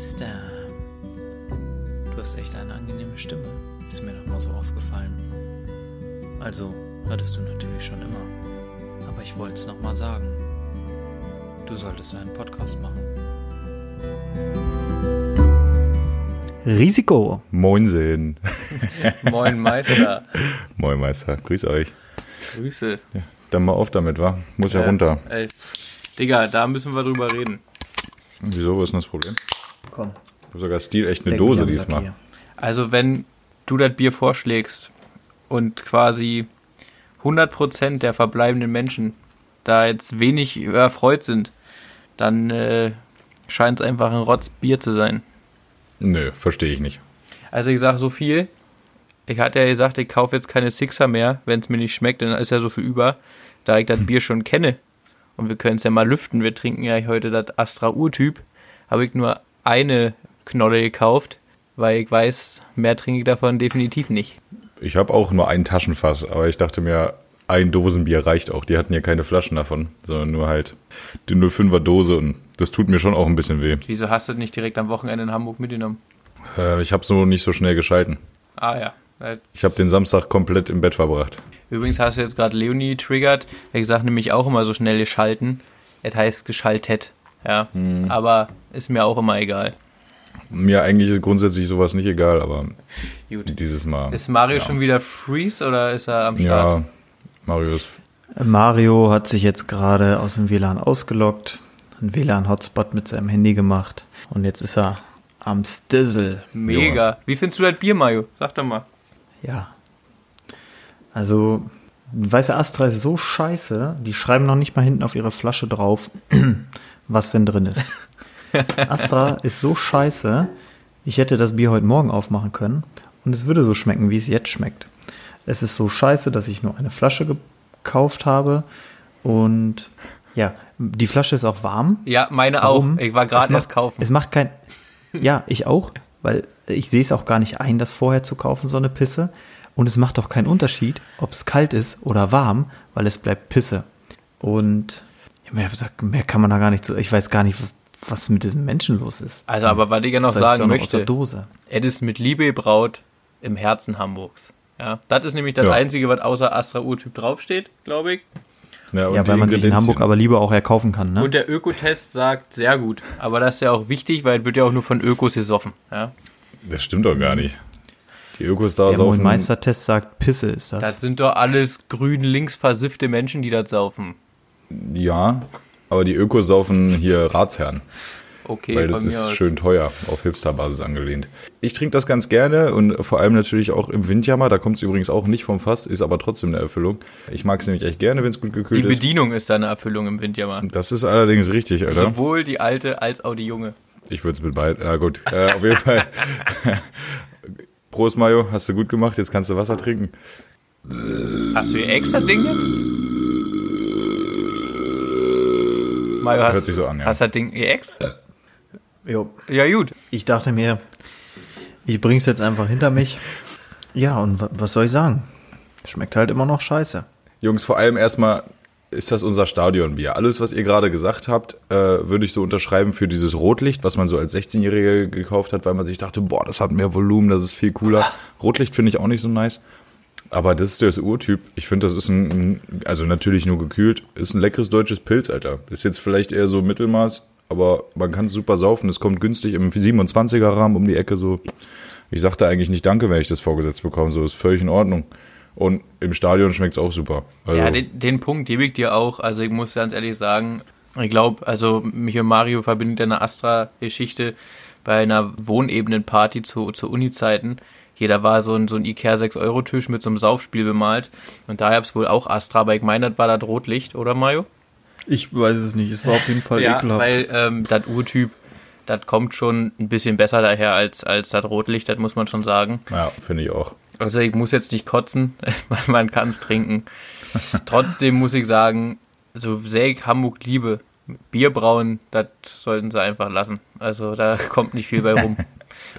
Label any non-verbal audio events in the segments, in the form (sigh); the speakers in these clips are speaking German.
Meister. Du hast echt eine angenehme Stimme. Ist mir noch mal so aufgefallen. Also, hattest du natürlich schon immer. Aber ich wollte es noch mal sagen. Du solltest einen Podcast machen. Risiko. Moinsinn. (laughs) Moin Meister. (laughs) Moin Meister, grüß euch. Grüße. Ja, dann mal auf damit, wa? Muss ja runter. Ey, Digga, da müssen wir drüber reden. Wieso, was ist denn das Problem? Komm. Ich habe sogar Stil echt eine mich Dose diesmal. hier. Also wenn du das Bier vorschlägst und quasi 100% der verbleibenden Menschen da jetzt wenig erfreut sind, dann äh, scheint es einfach ein Rotzbier zu sein. Nö, verstehe ich nicht. Also ich sage so viel. Ich hatte ja gesagt, ich kaufe jetzt keine Sixer mehr, wenn es mir nicht schmeckt, dann ist ja so viel über, da ich das (laughs) Bier schon kenne. Und wir können es ja mal lüften. Wir trinken ja heute das Astra Urtyp. Habe ich nur eine Knolle gekauft, weil ich weiß, mehr trinke ich davon definitiv nicht. Ich habe auch nur ein Taschenfass, aber ich dachte mir, ein Dosenbier reicht auch. Die hatten ja keine Flaschen davon, sondern nur halt die 05er Dose und das tut mir schon auch ein bisschen weh. Wieso hast du das nicht direkt am Wochenende in Hamburg mitgenommen? Äh, ich habe so nicht so schnell geschalten. Ah ja. Äh, Ich habe den Samstag komplett im Bett verbracht. Übrigens hast du jetzt gerade Leonie triggert. Ich sage nämlich auch immer so schnell geschalten. Es heißt geschaltet. Ja. Aber ist mir auch immer egal. Mir eigentlich ist grundsätzlich sowas nicht egal, aber Gut. dieses Mal. Ist Mario ja. schon wieder Freeze oder ist er am Start? Ja, Mario ist Mario hat sich jetzt gerade aus dem WLAN ausgeloggt, einen WLAN-Hotspot mit seinem Handy gemacht und jetzt ist er am Stizzle. Mega. Wie findest du das Bier, Mario? Sag doch mal. Ja. Also, weiße Astra ist so scheiße, die schreiben noch nicht mal hinten auf ihre Flasche drauf, was denn drin ist. (laughs) Astra ist so scheiße, ich hätte das Bier heute Morgen aufmachen können und es würde so schmecken, wie es jetzt schmeckt. Es ist so scheiße, dass ich nur eine Flasche gekauft habe und ja, die Flasche ist auch warm. Ja, meine Warum? auch. Ich war gerade erst kaufen. Es macht kein. Ja, ich auch, weil ich sehe es auch gar nicht ein, das vorher zu kaufen, so eine Pisse. Und es macht auch keinen Unterschied, ob es kalt ist oder warm, weil es bleibt Pisse. Und mehr, mehr kann man da gar nicht so. Ich weiß gar nicht, was- mit diesem Menschen los ist. Also, aber was ich ja noch Das heißt, sagen der möchte, Dose. es ist mit Liebe gebraut im Herzen Hamburgs. Ja, das ist nämlich das Ja. Einzige, was außer Astra Urtyp draufsteht, glaube ich. Ja, und Ja, weil man sich in. Hamburg aber lieber auch erkaufen kann, ne? Und der Ökotest sagt sehr gut. Aber das ist ja auch wichtig, weil es wird ja auch nur von Ökos gesoffen. Ja? Das stimmt doch gar nicht. Die Ökos da der saufen. Meistertest sagt, Pisse ist das. Das sind doch alles grün links versiffte Menschen, die das saufen. Ja, aber die Ökos saufen hier Ratsherren. Okay, weil das mir aus. ist schön teuer, auf Hipster-Basis angelehnt. Ich trinke das ganz gerne und vor allem natürlich auch im Windjammer. Da kommt es übrigens auch nicht vom Fass, ist aber trotzdem eine Erfüllung. Ich mag es nämlich echt gerne, wenn es gut Die gekühlt ist. Bedienung ist da eine Erfüllung im Windjammer. Das ist allerdings richtig, Alter. Sowohl die alte als auch die junge. Ich würde es mit beiden. Ja, gut. Äh, auf jeden Fall. (laughs) Prost, Mayo. Hast du gut gemacht. Jetzt kannst du Wasser trinken. Hast du ihr extra Ding jetzt? Mario, hast, Hört sich so an, ja. hast das Ding Ex? Jo. Ja, gut. Ich dachte mir, ich bring's jetzt einfach hinter mich. Ja, und wa- was soll ich sagen? Schmeckt halt immer noch scheiße. Jungs, vor allem erstmal ist das unser Stadionbier. Alles, was ihr gerade gesagt habt, äh, würde ich so unterschreiben für dieses Rotlicht, was man so als 16-Jähriger gekauft hat, weil man sich dachte, boah, das hat mehr Volumen, das ist viel cooler. Rotlicht finde ich auch nicht so nice. Aber das ist der Urtyp. Ich finde, das ist ein, also natürlich nur gekühlt, ist ein leckeres deutsches Pilz, Alter. Ist jetzt vielleicht eher so Mittelmaß, aber man kann es super saufen. Es kommt günstig im 27er Rahmen um die Ecke so. Ich sagte eigentlich nicht Danke, wenn ich das vorgesetzt bekomme. So ist völlig in Ordnung. Und im Stadion schmeckt es auch super. Also, Ja, den, den Punkt gebe ich dir auch. Also ich muss ganz ehrlich sagen, ich glaube, also mich und Mario verbindet eine Astra-Geschichte bei einer Wohnebenenparty zu, zu Uni-Zeiten. Hier, da war so ein, so ein Ikea 6-Euro-Tisch mit so einem Saufspiel bemalt. Und da gab es wohl auch Astra, aber ich meine, das war das Rotlicht, oder Mario? Ich weiß es nicht. Es war auf jeden Fall (laughs) ja, weil ähm, das Urtyp, das kommt schon ein bisschen besser daher als, als das Rotlicht, das muss man schon sagen. Ja, finde ich auch. Also ich muss jetzt nicht kotzen, (laughs) weil man kann es trinken. Trotzdem muss ich sagen, so sehr ich Hamburg liebe, Bier brauen, das sollten sie einfach lassen. Also da kommt nicht viel bei rum. (laughs)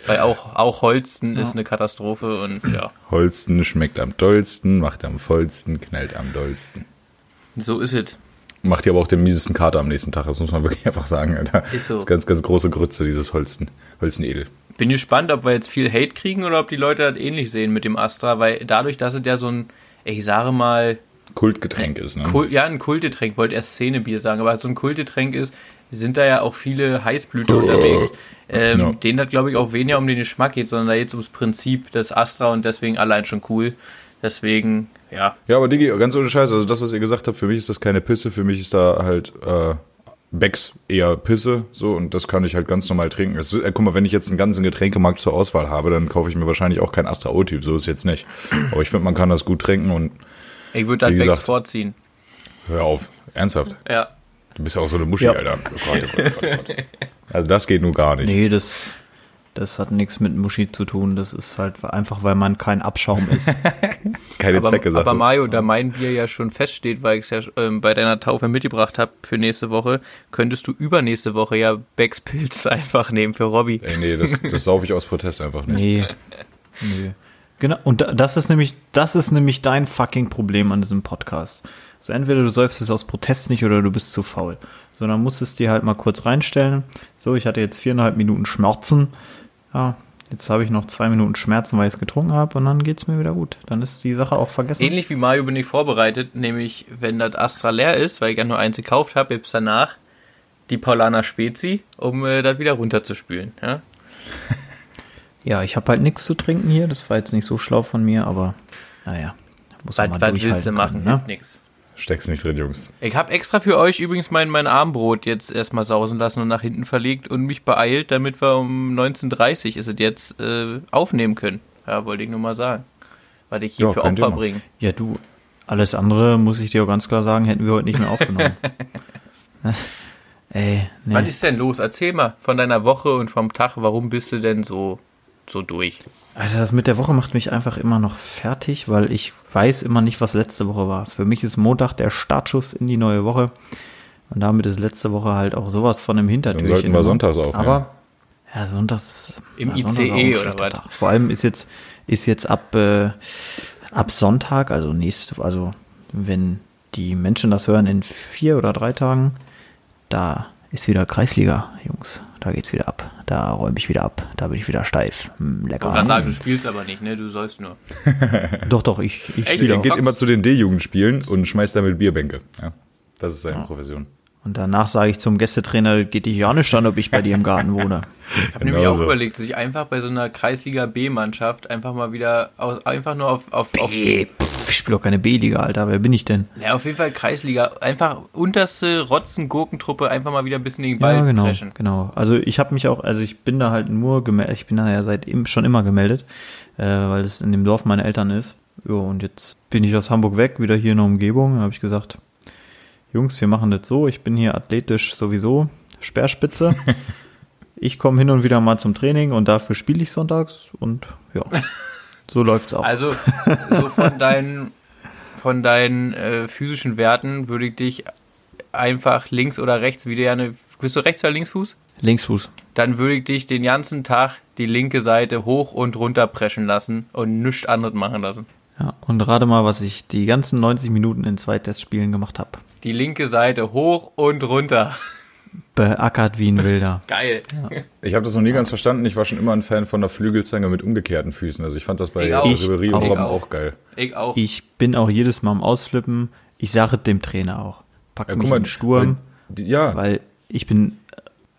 Weil auch, auch Holsten ist eine Katastrophe und ja, Holsten schmeckt am tollsten, macht am vollsten, knallt am dollsten. so ist es. Macht dir aber auch den miesesten Kater am nächsten Tag, das muss man (laughs) wirklich einfach sagen. Alter. Ist so. Das ist ganz, ganz große Grütze, dieses Holsten, Holzenedel. Bin gespannt, ob wir jetzt viel Hate kriegen oder ob die Leute das ähnlich sehen mit dem Astra, weil dadurch, dass es ja so ein, ich sage mal, Kultgetränk ist, ne? Kult, ja, ein Kultgetränk, wollte erst Szenebier sagen, aber so ein Kultgetränk ist, sind da ja auch viele Heißblüter unterwegs, ähm, Ja. denen das glaube ich auch weniger um den Geschmack geht, sondern da jetzt ums Prinzip des Astra und deswegen allein schon cool. Deswegen, ja, Ja, aber Digi, ganz ohne Scheiß, also das, was ihr gesagt habt, für mich ist das keine Pisse, für mich ist da halt äh, Becks eher Pisse, so, und das kann ich halt ganz normal trinken. Es, äh, guck mal, wenn ich jetzt einen ganzen Getränkemarkt zur Auswahl habe, dann kaufe ich mir wahrscheinlich auch kein Astra O-Typ, so ist jetzt nicht. Aber ich finde, man kann das gut trinken und ich würde das Wie Becks vorziehen. hör auf, ernsthaft. Ja. Du bist ja auch so eine Muschi, Ja. Alter. Oh Gott, oh Gott, oh Gott. Also das geht nur gar nicht. Nee, das, das hat nichts mit Muschi zu tun. Das ist halt einfach, weil man kein Abschaum ist. (laughs) Keine Aber, Zecke, sagt aber. Mario, da mein Bier ja schon feststeht, weil ich es ja ähm, bei deiner Taufe mitgebracht habe für nächste Woche, könntest du übernächste Woche ja Becks Pilz (laughs) einfach nehmen für Robby. Ey, nee, das, das saufe ich aus Protest einfach nicht. Nee. nee. Genau, und da- das ist nämlich, das ist nämlich dein fucking Problem an diesem Podcast. So entweder du säufst es aus Protest nicht oder du bist zu faul. Sondern musst es dir halt mal kurz reinstellen. So, ich hatte jetzt viereinhalb Minuten Schmerzen. Ja, jetzt habe ich noch zwei Minuten Schmerzen, weil ich es getrunken habe und dann geht's mir wieder gut. Dann ist die Sache auch vergessen. Ähnlich wie Mario bin ich vorbereitet, nämlich wenn das Astra leer ist, weil ich ja nur eins gekauft habe, gibt's danach die Paulaner Spezi, um äh, das wieder runterzuspülen. Ja? (laughs) Ja, ich habe halt nichts zu trinken hier. Das war jetzt nicht so schlau von mir, aber naja. Muss Was, man mal was willst du machen? ne? Nix. Steck's nicht drin, Jungs. Ich habe extra für euch übrigens mein, mein Armbrot jetzt erstmal sausen lassen und nach hinten verlegt und mich beeilt, damit wir um 19.30 ist es jetzt äh, aufnehmen können. Ja, wollte ich nur mal sagen. Was ich hier Ja, für Opfer bringe. Ja, du, alles andere, muss ich dir auch ganz klar sagen, hätten wir heute nicht mehr aufgenommen. (laughs) Ey, Was nee. ist denn los? Erzähl mal von deiner Woche und vom Tag. Warum bist du denn so, so durch? Also das mit der Woche macht mich einfach immer noch fertig, weil ich weiß immer nicht, was letzte Woche war. Für mich ist Montag der Startschuss in die neue Woche. Und damit ist letzte Woche halt auch sowas von im Hintertürchen. Dann sollten wir immer. sonntags aufnehmen. Aber, ja, sonntags. Im ja, sonntags ICE oder was? Tag. Vor allem ist jetzt, ist jetzt ab, äh, ab Sonntag, also nächste, also wenn die Menschen das hören in vier oder drei Tagen, da ist wieder Kreisliga, Jungs. Da geht's wieder ab. Da räume ich wieder ab. Da bin ich wieder steif. Hm, lecker. wollte gerade sagen, du spielst aber nicht, ne? Du sollst nur. (laughs) Doch, doch, ich, ich spiele Er geht immer zu den D-Jugendspielen und schmeißt damit Bierbänke. Ja, das ist seine Profession. Und danach sage ich zum Gästetrainer, geht dich ja nicht an, ob ich bei dir im Garten wohne. Ich habe nämlich auch so. überlegt, sich einfach bei so einer Kreisliga B-Mannschaft einfach mal wieder, aus, einfach nur auf, auf, auf ich spiele doch keine B-Liga, Alter. Wer bin ich denn? ja, auf jeden Fall Kreisliga, einfach unterste Rotzen-Gurkentruppe einfach mal wieder ein bisschen den Ball ja, genau, preschen. genau. Also ich habe mich auch, also ich bin da halt nur gemeldet, ich bin da ja seit schon immer gemeldet, äh, weil das in dem Dorf meine Eltern ist. Ja, und jetzt bin ich aus Hamburg weg, wieder hier in der Umgebung. Da habe ich gesagt, Jungs, wir machen das so, ich bin hier athletisch sowieso, Speerspitze. (laughs) ich komme hin und wieder mal zum Training und dafür spiele ich sonntags und ja, (laughs) so läuft's auch. Also, (laughs) so von deinen, von deinen äh, physischen Werten würde ich dich einfach links oder rechts, wie du ja eine, bist du rechts oder linksfuß? Linksfuß. Dann würde ich dich den ganzen Tag die linke Seite hoch und runter preschen lassen und nichts anderes machen lassen. Ja, und rate mal, was ich die ganzen 90 Minuten in zwei Testspielen gemacht habe. Die linke Seite hoch und runter. Beackert wie ein Wilder. (laughs) Geil. Ich habe das noch nie ganz verstanden. Ich war schon immer ein Fan von der Flügelzange mit umgekehrten Füßen. Also ich fand das bei. Ribery und Robben auch. auch geil. Ich auch. Ich bin auch jedes Mal am Ausflippen. Ich sage dem Trainer auch. Pack Ja, mich mal, in den Sturm, die- Ja, weil ich bin,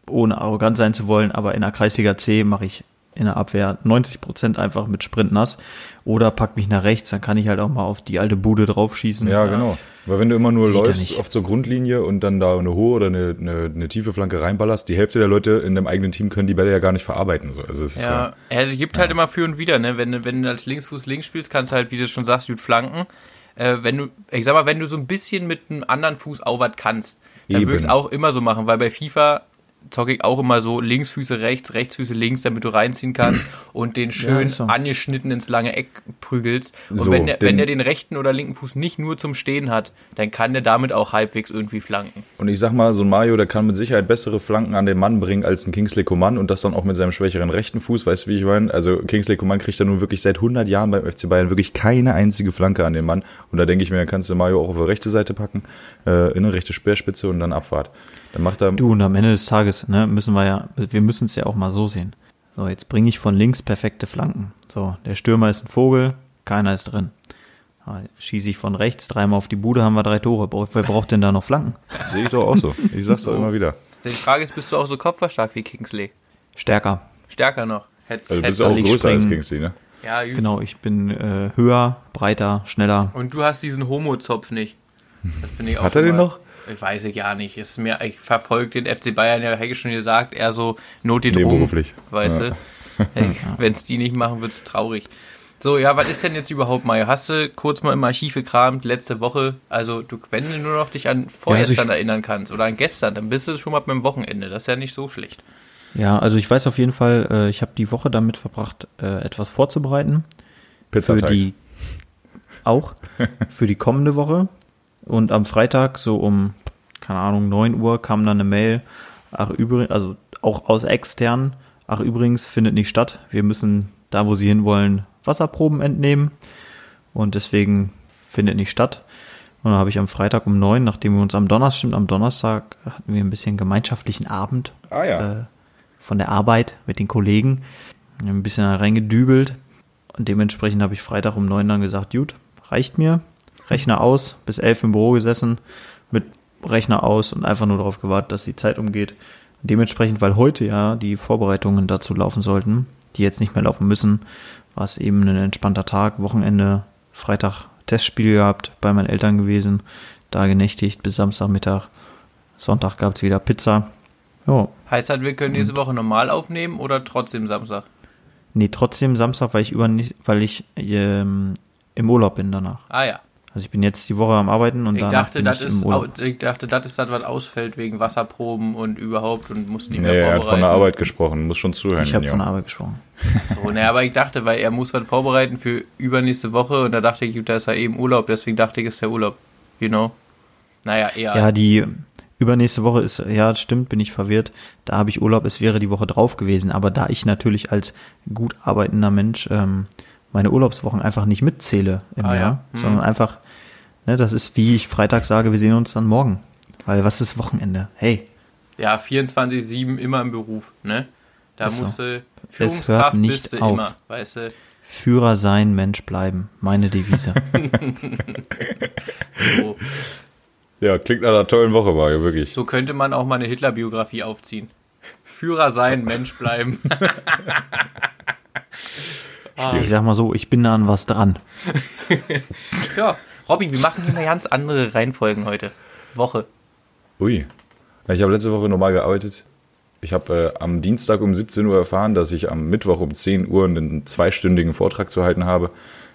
ohne arrogant sein zu wollen, aber in der Kreisliga C mache ich in der Abwehr 90% einfach mit Sprint nass. Oder pack mich nach rechts, dann kann ich halt auch mal auf die alte Bude draufschießen. ja, genau. Weil wenn du immer nur Sieht läufst nicht. auf zur Grundlinie und dann da eine hohe oder eine, eine, eine tiefe Flanke reinballerst, die Hälfte der Leute in dem eigenen Team können die Bälle ja gar nicht verarbeiten. So. Also es ist Ja, ja, es gibt halt immer für und wieder, ne? Wenn, du- wenn du als Linksfuß links spielst, kannst du halt, wie du schon sagst, gut flanken. Äh, wenn du, ich sag mal, wenn du so ein bisschen mit einem anderen Fuß aufwärts kannst, dann würde ich es auch immer so machen, weil bei FIFA zocke ich auch immer so Linksfüße rechts, Rechtsfüße links, damit du reinziehen kannst (clears throat) und den schön ist so. angeschnitten ins lange Eck prügelst. Und So, wenn, der, wenn der den rechten oder linken Fuß nicht nur zum Stehen hat, dann kann der damit auch halbwegs irgendwie flanken. Und ich sag mal, so ein Mario, der kann mit Sicherheit bessere Flanken an den Mann bringen als ein Kingsley Coman und das dann auch mit seinem schwächeren rechten Fuß, weißt du, wie ich meine? Also Kingsley Coman kriegt ja nun wirklich seit 100 Jahren beim FC Bayern wirklich keine einzige Flanke an den Mann und da denke ich mir, dann kannst du Mario auch auf die rechte Seite packen, äh, in eine rechte Speerspitze und dann Abfahrt. Dann macht er Du, und am Ende des Tages, ne, müssen wir ja, wir müssen es ja auch mal so sehen. So, jetzt bringe ich von links perfekte Flanken. So, der Stürmer ist ein Vogel, keiner ist drin. Schieße ich von rechts, dreimal auf die Bude, haben wir drei Tore. Wer braucht denn da noch Flanken? sehe ich doch auch so. Ich sag's doch immer wieder. Die Frage ist, bist du auch so kopfverstark wie Kingsley? Stärker. Stärker noch. Hättest, Also du hättest bist auch größer als springen? Kingsley, ne? ja, gut. Genau, ich bin äh, höher, breiter, schneller. Und du hast diesen Homo-Zopf nicht. Das finde ich auch Hat er den noch? Ich weiß ich ja nicht. Ist mir, ich verfolge den FC Bayern, ja, hätte ich schon gesagt, eher so Not die Nebenberuflich. Weißt Ja. (laughs) du? Wenn es die nicht machen, wird es traurig. So, ja, was ist denn jetzt überhaupt, Mario? Hast du kurz mal im Archiv gekramt, letzte Woche? Also, du, wenn du nur noch dich an vorgestern also ich- erinnern kannst oder an gestern, dann bist du schon mal beim Wochenende. Das ist ja nicht so schlecht. Ja, also ich weiß auf jeden Fall, äh, ich habe die Woche damit verbracht, äh, etwas vorzubereiten. Für Pizzateig. die auch (laughs) für die kommende Woche. Und am Freitag, so um, keine Ahnung, 9 Uhr, kam dann eine Mail, ach übrigens, also auch aus extern, ach übrigens, findet nicht statt. Wir müssen da, wo sie hinwollen, Wasserproben entnehmen. Und deswegen findet nicht statt. Und dann habe ich am Freitag um 9, nachdem wir uns am Donnerstag, stimmt, am Donnerstag hatten wir ein bisschen gemeinschaftlichen Abend Ah ja. äh, von der Arbeit mit den Kollegen. Ein bisschen reingedübelt. Und dementsprechend habe ich Freitag um neun dann gesagt, gut, reicht mir. Rechner aus, bis elf im Büro gesessen, mit Rechner aus und einfach nur darauf gewartet, dass die Zeit umgeht. Dementsprechend, weil heute ja die Vorbereitungen dazu laufen sollten, die jetzt nicht mehr laufen müssen, war es eben ein entspannter Tag, Wochenende, Freitag Testspiel gehabt, bei meinen Eltern gewesen, da genächtigt bis Samstagmittag. Sonntag gab es wieder Pizza. Ja, Heißt halt, wir können diese Woche normal aufnehmen oder trotzdem Samstag? Nee, trotzdem Samstag, weil ich über weil ich ähm, im Urlaub bin danach. Ah ja. Also ich bin jetzt die Woche am Arbeiten und Ich dachte, bin das ich ist, ich dachte, das ist das, was ausfällt wegen Wasserproben und überhaupt und muss nicht Nee, mehr er hat vorbereiten. von der Arbeit gesprochen, muss schon zuhören. Ich habe von der Arbeit gesprochen. So, ne, aber ich dachte, weil er muss was vorbereiten für übernächste Woche und da dachte ich, da ist er eben Urlaub, deswegen dachte ich, ist der Urlaub. You know? Naja, eher. Ja, die übernächste Woche ist, ja, stimmt, bin ich verwirrt. Da habe ich Urlaub, es wäre die Woche drauf gewesen. Aber da ich natürlich als gut arbeitender Mensch ähm, meine Urlaubswochen einfach nicht mitzähle im Ah, ja. Jahr, Hm. sondern einfach, ne, das ist wie ich Freitag sage, wir sehen uns dann morgen. Weil was ist Wochenende? Hey, Ja, 24-7 immer im Beruf, ne? Da Ist so. musst du hört Führungskraft nicht bist du auf. immer, weißt du? Führer sein, Mensch bleiben. Meine Devise. (laughs) (laughs) So, Ja, klingt nach einer tollen Woche, Mario, wirklich. so könnte man auch mal eine Hitler-Biografie aufziehen. Führer sein, (laughs) Mensch bleiben. ich sag mal so, ich bin da an was dran. ja, Robby, wir machen hier eine ganz andere Reihenfolgen heute. Woche. Ui. Ich habe letzte Woche normal gearbeitet. Ich habe äh, am Dienstag um 17 Uhr erfahren, dass ich am Mittwoch um 10 Uhr einen zweistündigen Vortrag zu halten habe.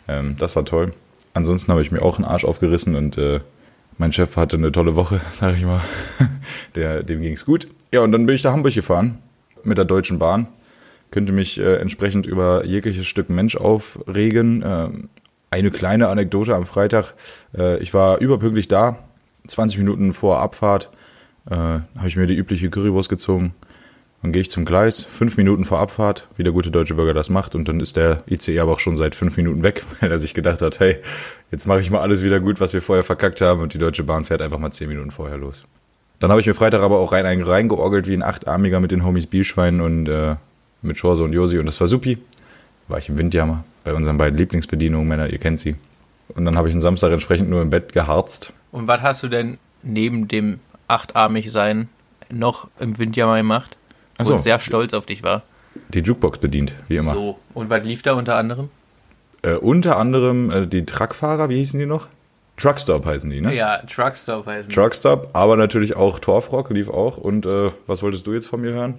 Ähm, das war toll. Ansonsten habe ich mir auch einen Arsch aufgerissen und äh, mein Chef hatte eine tolle Woche, (laughs) sag ich mal. (laughs) Der, dem ging's gut. Ja, und dann bin ich nach Hamburg gefahren mit der Deutschen Bahn. Könnte mich äh, entsprechend über jegliches Stück Mensch aufregen. Ähm, eine kleine Anekdote am Freitag. Äh, ich war überpünktlich da, 20 Minuten vor Abfahrt äh, habe ich mir die übliche Currywurst gezogen. Dann gehe ich zum Gleis, fünf Minuten vor Abfahrt, wie der gute deutsche Bürger das macht. Und dann ist der ICE aber auch schon seit fünf Minuten weg, (laughs) weil er sich gedacht hat, hey, jetzt mache ich mal alles wieder gut, was wir vorher verkackt haben. Und die Deutsche Bahn fährt einfach mal zehn Minuten vorher los. Dann habe ich mir Freitag aber auch rein, rein, reingeorgelt wie ein Achtarmiger mit den Homies Bielschwein und äh, mit Schorse und Josi. Und das war supi. War ich im Windjammer bei unseren beiden Lieblingsbedienungen, Männer, ihr kennt sie. Und dann habe ich einen Samstag entsprechend nur im Bett geharzt. Und was hast du denn neben dem achtarmig sein noch im Windjammer gemacht? Wo so. ich sehr stolz auf dich war. Die Jukebox bedient, wie immer. So. Und was lief da unter anderem? Äh, unter anderem äh, die Truckfahrer, wie hießen die noch? Truckstop heißen die, ne? Ja, Truckstop heißen. die. Truckstop, aber natürlich auch Torfrock lief auch. Und äh, was wolltest du jetzt von mir hören?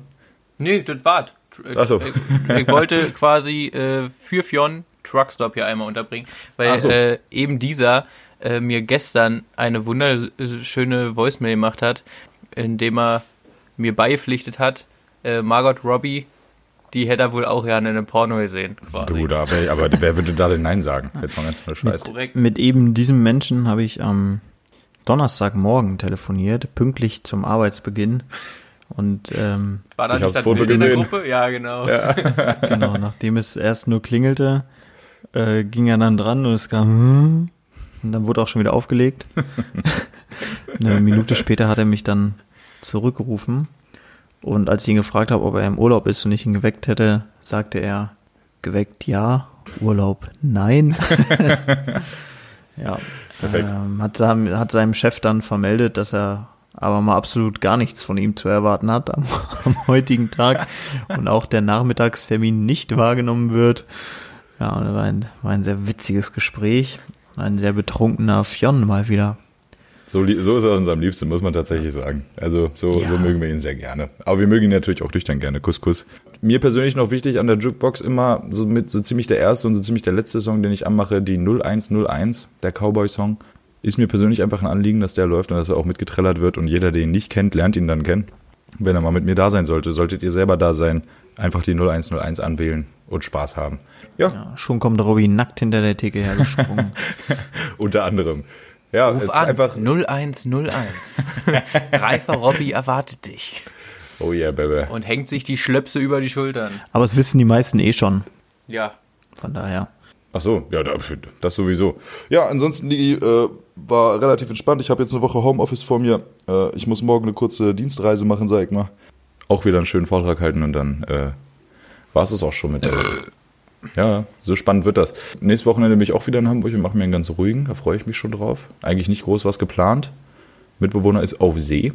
Nee, das war's. Ach so. Ich, ich wollte quasi äh, für Fionn Truckstop hier einmal unterbringen, weil so. äh, eben dieser äh, mir gestern eine wunderschöne Voicemail gemacht hat, indem er mir beipflichtet hat, äh, Margot Robbie, die hätte er wohl auch gerne in einem Porno gesehen. Quasi. Du, da, aber wer würde da denn Nein sagen? Jetzt mal ganz voll Scheiß. Korrekt. Mit eben diesem Menschen habe ich am Donnerstagmorgen telefoniert, pünktlich zum Arbeitsbeginn. Und ähm, War da Ich nicht das Foto Bild in der gesehen. Gruppe? Ja, genau. (laughs) genau, nachdem es erst nur klingelte, äh, ging er dann dran und es kam "Hm?" und dann wurde auch schon wieder aufgelegt. (laughs) Eine Minute später hat er mich dann zurückgerufen und als ich ihn gefragt habe, ob er im Urlaub ist und ich ihn geweckt hätte, sagte er, geweckt ja, Urlaub nein. (laughs) ja, Perfekt. ähm, hat, seinem- hat seinem Chef dann vermeldet, dass er aber mal absolut gar nichts von ihm zu erwarten hat am, (laughs) am heutigen Tag und auch der Nachmittagstermin nicht wahrgenommen wird. Ja, war ein, war ein sehr witziges Gespräch. Ein sehr betrunkener Fionn mal wieder. So, so ist er uns am liebsten, muss man tatsächlich sagen. Also so, Ja. so mögen wir ihn sehr gerne. Aber wir mögen ihn natürlich auch nüchtern gerne. Kuss, Kuss. Mir persönlich noch wichtig an der Jukebox immer so mit so ziemlich der erste und so ziemlich der letzte Song, den ich anmache, die 0101, der Cowboy-Song. Ist mir persönlich einfach ein Anliegen, dass der läuft und dass er auch mitgetrellert wird und jeder, der ihn nicht kennt, lernt ihn dann kennen. Wenn er mal mit mir da sein sollte, solltet ihr selber da sein, einfach die 0101 anwählen und Spaß haben. Ja, Ja, schon kommt Robby nackt hinter der Theke hergesprungen. (laughs) unter anderem. Ja, es Ruf ist an, einfach. 0101. (laughs) Reifer Robby erwartet dich. Oh yeah, Baby. Und hängt sich die Schlöpse über die Schultern. Aber es wissen die meisten eh schon. Ja. Von daher. Ach so, ja, da- das sowieso. Ja, ansonsten die äh, war relativ entspannt. Ich habe jetzt eine Woche Homeoffice vor mir. Äh, ich muss morgen eine kurze Dienstreise machen, sag ich mal. Auch wieder einen schönen Vortrag halten und dann äh, war es das auch schon mit der. Ja, so spannend wird das. Nächstes Wochenende bin ich auch wieder in Hamburg und mache mir einen ganz ruhigen. Da freue ich mich schon drauf. Eigentlich nicht groß was geplant. Mitbewohner ist auf See.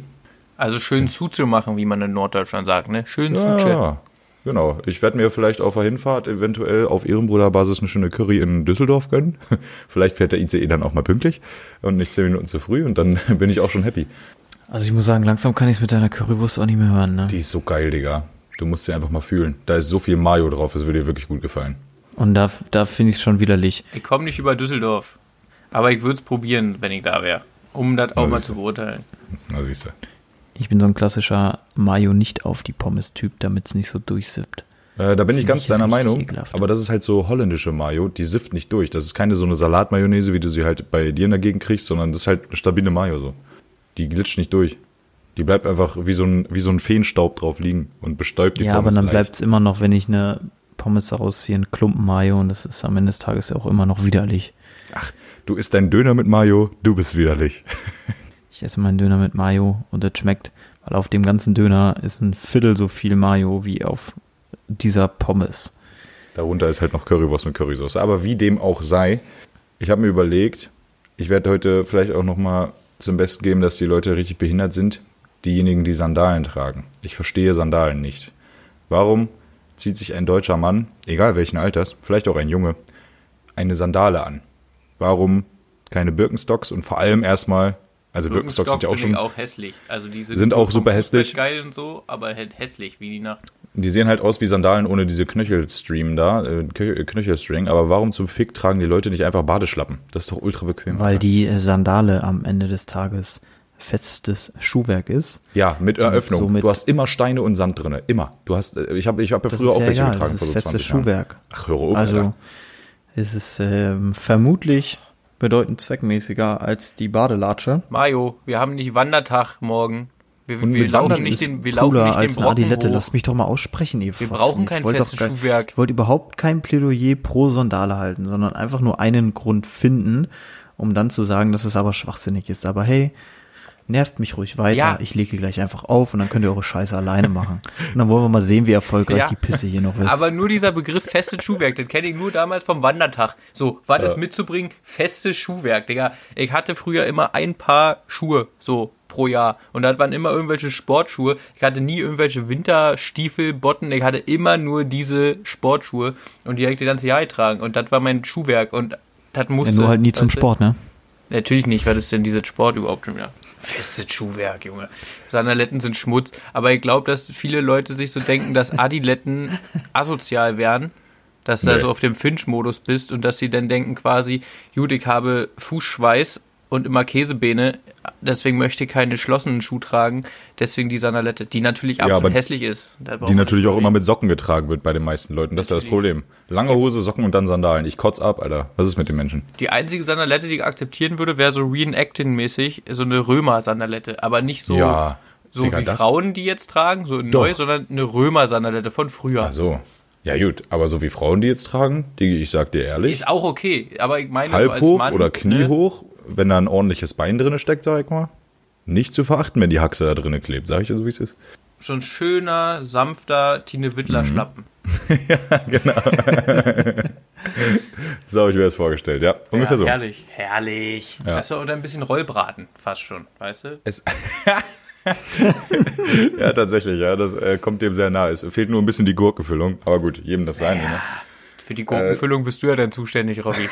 Also schön zuzumachen, wie man in Norddeutschland sagt, ne? Schön Ja, zuche. Genau. Ich werde mir vielleicht auf der Hinfahrt eventuell auf Ehrenbruderbasis eine schöne Curry in Düsseldorf gönnen. (laughs) vielleicht fährt der ICE dann auch mal pünktlich und nicht zehn Minuten zu früh und dann (laughs) bin ich auch schon happy. Also ich muss sagen, langsam kann ich es mit deiner Currywurst auch nicht mehr hören. Ne? Die ist so geil, Digga. Du musst sie einfach mal fühlen. Da ist so viel Mayo drauf, es würde dir wirklich gut gefallen. Und da, da finde ich es schon widerlich. Ich komme nicht über Düsseldorf. Aber ich würde es probieren, wenn ich da wäre. Um das auch mal zu beurteilen. Na, siehst du. Ich bin so ein klassischer Mayo nicht auf die Pommes-Typ, damit es nicht so durchsippt. Äh, da bin ich Find ganz ich deiner richtig Meinung. ekelhaft. Aber das ist halt so holländische Mayo, die sifft nicht durch. Das ist keine so eine Salatmayonnaise, wie du sie halt bei dir in der Gegend kriegst, sondern das ist halt eine stabile Mayo so. Die glitscht nicht durch. Die bleibt einfach wie so ein, wie so ein Feenstaub drauf liegen und bestäubt die ja, aber Pommes dann leicht. bleibt es immer noch, wenn ich eine Pommes rausziehe, ein Klumpen Mayo und das ist am Ende des Tages ja auch immer noch widerlich. Ach, du isst deinen Döner mit Mayo, du bist widerlich. (laughs) Ich esse meinen Döner mit Mayo und das schmeckt, weil auf dem ganzen Döner ist ein Viertel so viel Mayo wie auf dieser Pommes. Darunter ist halt noch Currywurst mit Currysauce. Aber wie dem auch sei, ich habe mir überlegt, ich werde heute vielleicht auch noch mal zum Besten geben, dass die Leute richtig behindert sind, diejenigen, die Sandalen tragen. Ich verstehe Sandalen nicht. Warum zieht sich ein deutscher Mann, egal welchen Alters, vielleicht auch ein Junge, eine Sandale an? Warum keine Birkenstocks und vor allem erstmal, also Birkenstocks sind ja auch schon, ich auch hässlich. Also die Sind auch vom super hässlich. geil und so, aber halt hässlich wie die Nacht. die sehen halt aus wie Sandalen ohne diese Knöchelstream da, äh, Kö- Knöchelstring, aber warum zum Fick tragen die Leute nicht einfach Badeschlappen? Das ist doch ultra bequem. Weil Alter. die äh, Sandale am Ende des Tages festes Schuhwerk ist. Ja, mit Eröffnung. so mit- du hast immer Steine und Sand drinne, immer. Du hast, äh, ich habe, ich habe ja früher auch welche egal, getragen das vor ist so festes 20 Jahren. Schuhwerk. Ach, höre auf, Also Alter. es ist ähm, vermutlich bedeutend zweckmäßiger als die Badelatsche. Mario, wir haben nicht Wandertag morgen. Wir, Und wir laufen nicht den, wir laufen Cooler nicht den als eine Brocken Adilette. hoch. Lass mich doch mal aussprechen, ihr Wir Fotzen. brauchen kein festes Schuhwerk. Ich wollte überhaupt kein Plädoyer pro Sandale halten, sondern einfach nur einen Grund finden, um dann zu sagen, dass es aber schwachsinnig ist. Aber hey, nervt mich ruhig weiter. Ja. Ich lege gleich einfach auf und dann könnt ihr eure Scheiße alleine machen. Und dann wollen wir mal sehen, wie erfolgreich Ja. die Pisse hier noch (laughs) ist. Aber nur dieser Begriff festes Schuhwerk, den kenne ich nur damals vom Wandertag. So, was ist mitzubringen? Festes Schuhwerk, Digga. Ich hatte früher immer ein Paar Schuhe, so pro Jahr. Und das waren immer irgendwelche Sportschuhe. Ich hatte nie irgendwelche Winterstiefel, Botten. Ich hatte immer nur diese Sportschuhe. Und die habe ich das ganze Jahr getragen. Und das war mein Schuhwerk. Und das ja, musste. nur halt nie zum? Sport, ne? Natürlich nicht, was ist denn dieser Sport überhaupt schon wieder? Festes Schuhwerk, Junge. Sandaletten sind Schmutz. Aber ich glaube, dass viele Leute sich so denken, dass Adiletten (laughs) asozial wären. Dass du da Nee. so auf dem Finch-Modus bist und dass sie dann denken quasi, gut, ich habe Fußschweiß und immer Käsebeene, deswegen möchte keinen geschlossenen Schuh tragen, deswegen die Sandalette, die natürlich Ja, absolut aber hässlich ist. Die natürlich auch immer mit Socken getragen wird bei den meisten Leuten. Das ist ja das. Problem. Lange Hose, Socken und dann Sandalen. Ich kotz ab, Alter. Was ist mit den Menschen? Die einzige Sandalette, die ich akzeptieren würde, wäre so Reenacting-mäßig, so eine Römer-Sandalette, aber nicht so, ja. so Digga, wie Frauen die jetzt tragen, so neu, sondern eine Römer-Sandalette von früher. Ach so. Ja, gut. Aber so wie Frauen die jetzt tragen, die, ich sag dir ehrlich, Ist auch okay, aber ich meine halb so als hoch Mann, oder ne, kniehoch, wenn da ein ordentliches Bein drinne steckt, sag ich mal. Nicht zu verachten, wenn die Haxe da drinnen klebt. Sag ich dir so, wie es ist. schon schöner, sanfter Tine Wittler Mhm. Schlappen. (laughs) (laughs) So habe ich mir das vorgestellt, ja. Ungefähr ja, so. Herrlich, herrlich. Ja. Weißt du, oder ein bisschen Rollbraten, fast schon, weißt du? Es (laughs) ja, tatsächlich, ja. Das äh, kommt dem sehr nah. Es fehlt nur ein bisschen die Gurkenfüllung. Aber gut, jedem das seine. Ne? Für die Gurkenfüllung bist du ja dann zuständig, Robby.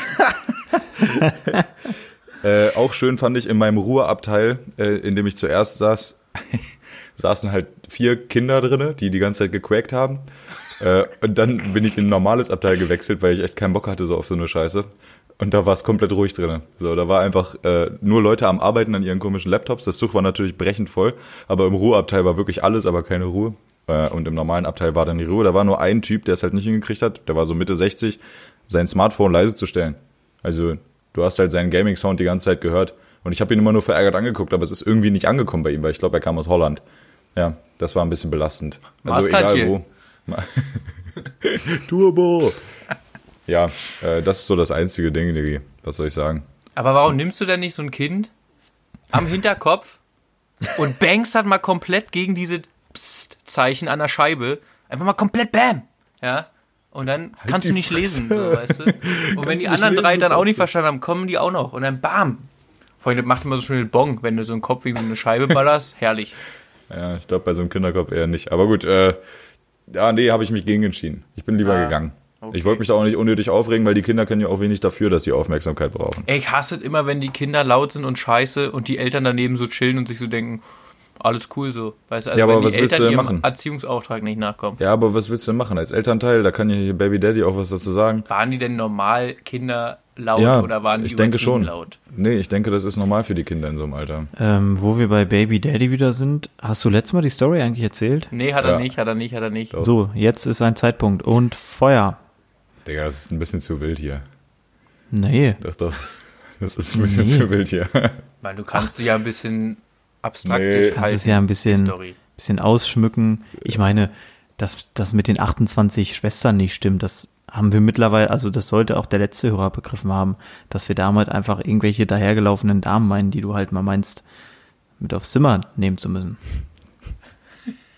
Äh, auch schön fand ich in meinem Ruheabteil, äh, in dem ich zuerst saß, (laughs) saßen halt vier Kinder drinne, die die ganze Zeit gequakt haben. Äh, und dann bin ich in ein normales Abteil gewechselt, weil ich echt keinen Bock hatte so auf so eine Scheiße. Und da war es komplett ruhig drinne. So, da war einfach äh, nur Leute am Arbeiten an ihren komischen Laptops. Das Zug war natürlich brechend voll, aber im Ruheabteil war wirklich alles, aber keine Ruhe. Äh, und im normalen Abteil war dann die Ruhe. Da war nur ein Typ, der es halt nicht hingekriegt hat. Der war so Mitte 60, sein Smartphone leise zu stellen. Also du hast halt seinen Gaming-Sound die ganze Zeit gehört. Und ich habe ihn immer nur verärgert angeguckt, aber es ist irgendwie nicht angekommen bei ihm, weil ich glaube, er kam aus Holland. Ja, das war ein bisschen belastend. Also egal wo. (laughs) Turbo! Ja, äh, das ist so das einzige Ding, Digi. Was soll ich sagen? Aber warum nimmst du denn nicht so ein Kind am Hinterkopf und bangst dann mal komplett gegen diese Psst-Zeichen an der Scheibe? Einfach mal komplett Bam! Ja? Und dann kannst Halt die du nicht Fresse. lesen, so, weißt du? (laughs) Und wenn Kannst die anderen lesen, drei dann auch nicht verstanden haben, kommen die auch noch. Und dann Bam! Vorhin das macht immer so schön den Bong, wenn du so einen Kopf gegen so eine Scheibe ballerst. (laughs) Herrlich. Ja, ich glaube bei so einem Kinderkopf eher nicht. Aber gut, äh, ja, nee, habe ich mich gegen entschieden. Ich bin lieber Ah, gegangen. okay. Ich wollte mich da auch nicht unnötig aufregen, weil die Kinder können ja auch wenig dafür, dass sie Aufmerksamkeit brauchen. Ey, ich hasse es immer, wenn die Kinder laut sind und scheiße und die Eltern daneben so chillen und sich so denken, alles cool so. Weißt du, also Ja, aber wenn was die willst Eltern du ihrem machen? Erziehungsauftrag nicht nachkommen. Ja, aber was willst du denn machen? Als Elternteil, da kann ja hier Baby Daddy auch was dazu sagen. Waren die denn normal Kinder laut Ja, oder waren die ich denke schon. laut? Nee, ich denke, das ist normal für die Kinder in so einem Alter. Ähm, wo wir bei Baby Daddy wieder sind, hast du letztes Mal die Story eigentlich erzählt? Nee, hat er Ja. nicht, hat er nicht, hat er nicht. Doch. So, jetzt ist ein Zeitpunkt. Und Feuer. Digga, das ist ein bisschen zu wild hier. Nee. Doch, doch. (laughs) Das ist ein bisschen Nee. zu wild hier. Weil du kannst ja ein bisschen abstrakt Nee. Kannst es ja ein bisschen, bisschen ausschmücken. Ich meine, dass das mit den 28 Schwestern nicht stimmt, das haben wir mittlerweile, also das sollte auch der letzte Hörer begriffen haben, dass wir damit einfach irgendwelche dahergelaufenen Damen meinen, die du halt mal meinst, mit aufs Zimmer nehmen zu müssen.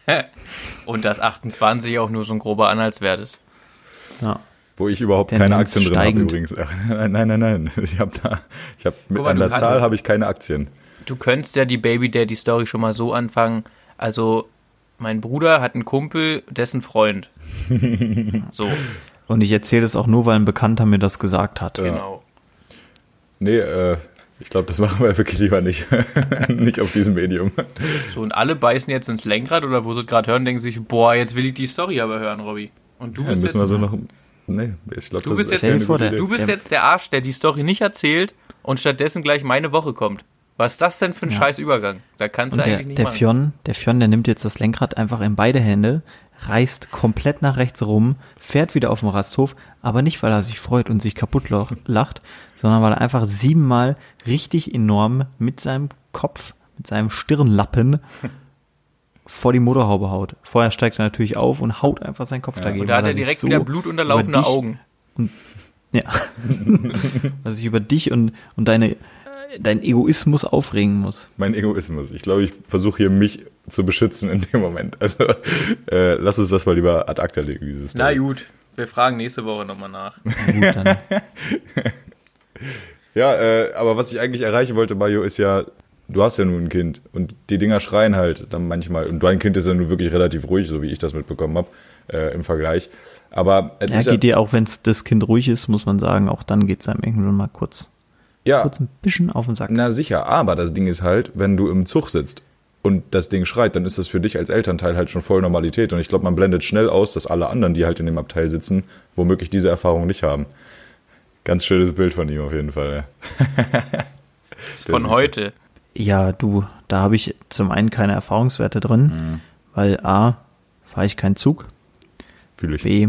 (laughs) Und dass 28 auch nur so ein grober Anhaltswert ist. Ja. Wo ich überhaupt keine Tendenz Aktien drin habe übrigens. (laughs) Nein, nein, nein, nein. Ich habe da, ich habe mit Guck der kannst- Zahl habe ich keine Aktien. Du könntest ja die Baby Daddy Story schon mal so anfangen. Also, mein Bruder hat einen Kumpel, dessen Freund. (laughs) So, Und ich erzähle das auch nur, weil ein Bekannter mir das gesagt hat. genau. Nee, äh, ich glaube, das machen wir wirklich lieber nicht. (laughs) nicht auf diesem Medium. So, und alle beißen jetzt ins Lenkrad oder wo sie gerade hören, denken sich, boah, jetzt will ich die Story aber hören, Robby. Und du Ja, bist müssen wir jetzt, so noch. Nee, ich glaube, Du das bist jetzt- vor, der- du bist jetzt der Arsch, der die Story nicht erzählt und stattdessen gleich meine Woche kommt. Was ist das denn für ein Ja. scheiß Übergang? Da kannst du Und der, eigentlich nicht der machen. Fionn, der Fionn, der nimmt jetzt das Lenkrad einfach in beide Hände, reißt komplett nach rechts rum, fährt wieder auf den Rasthof, aber nicht, weil er sich freut und sich kaputt lacht, sondern weil er einfach siebenmal richtig enorm mit seinem Kopf, mit seinem Stirnlappen vor die Motorhaube haut. Vorher steigt er natürlich auf und haut einfach seinen Kopf dagegen. und da hat er direkt so wieder blutunterlaufene dich- Augen. Ja. (laughs) weil er sich über dich und, und deine, dein Egoismus aufregen muss. Mein Egoismus. Ich glaube, ich versuche hier mich zu beschützen in dem Moment. Also äh, lass uns das mal lieber ad acta legen, dieses Na gut, wir fragen nächste Woche nochmal nach. Na gut, dann (laughs) Ja, äh, aber was ich eigentlich erreichen wollte, Mario, ist ja, du hast ja nun ein Kind und die Dinger schreien halt dann manchmal. Und dein Kind ist ja nun wirklich relativ ruhig, so wie ich das mitbekommen habe, äh, im Vergleich. Aber es Ja, ist ja, geht dir auch, wenn das Kind ruhig ist, muss man sagen, auch dann geht es einem irgendwann mal kurz, ja, kurz ein bisschen auf den Sack. na sicher, aber das Ding ist halt, wenn du im Zug sitzt und das Ding schreit, dann ist das für dich als Elternteil halt schon voll Normalität. Und ich glaube, man blendet schnell aus, dass alle anderen, die halt in dem Abteil sitzen, womöglich diese Erfahrung nicht haben. Ganz schönes Bild von ihm auf jeden Fall, ja. (laughs) ist von heute. Ja, du, da habe ich zum einen keine Erfahrungswerte drin, weil A, fahre ich keinen Zug, Fühle ich. B,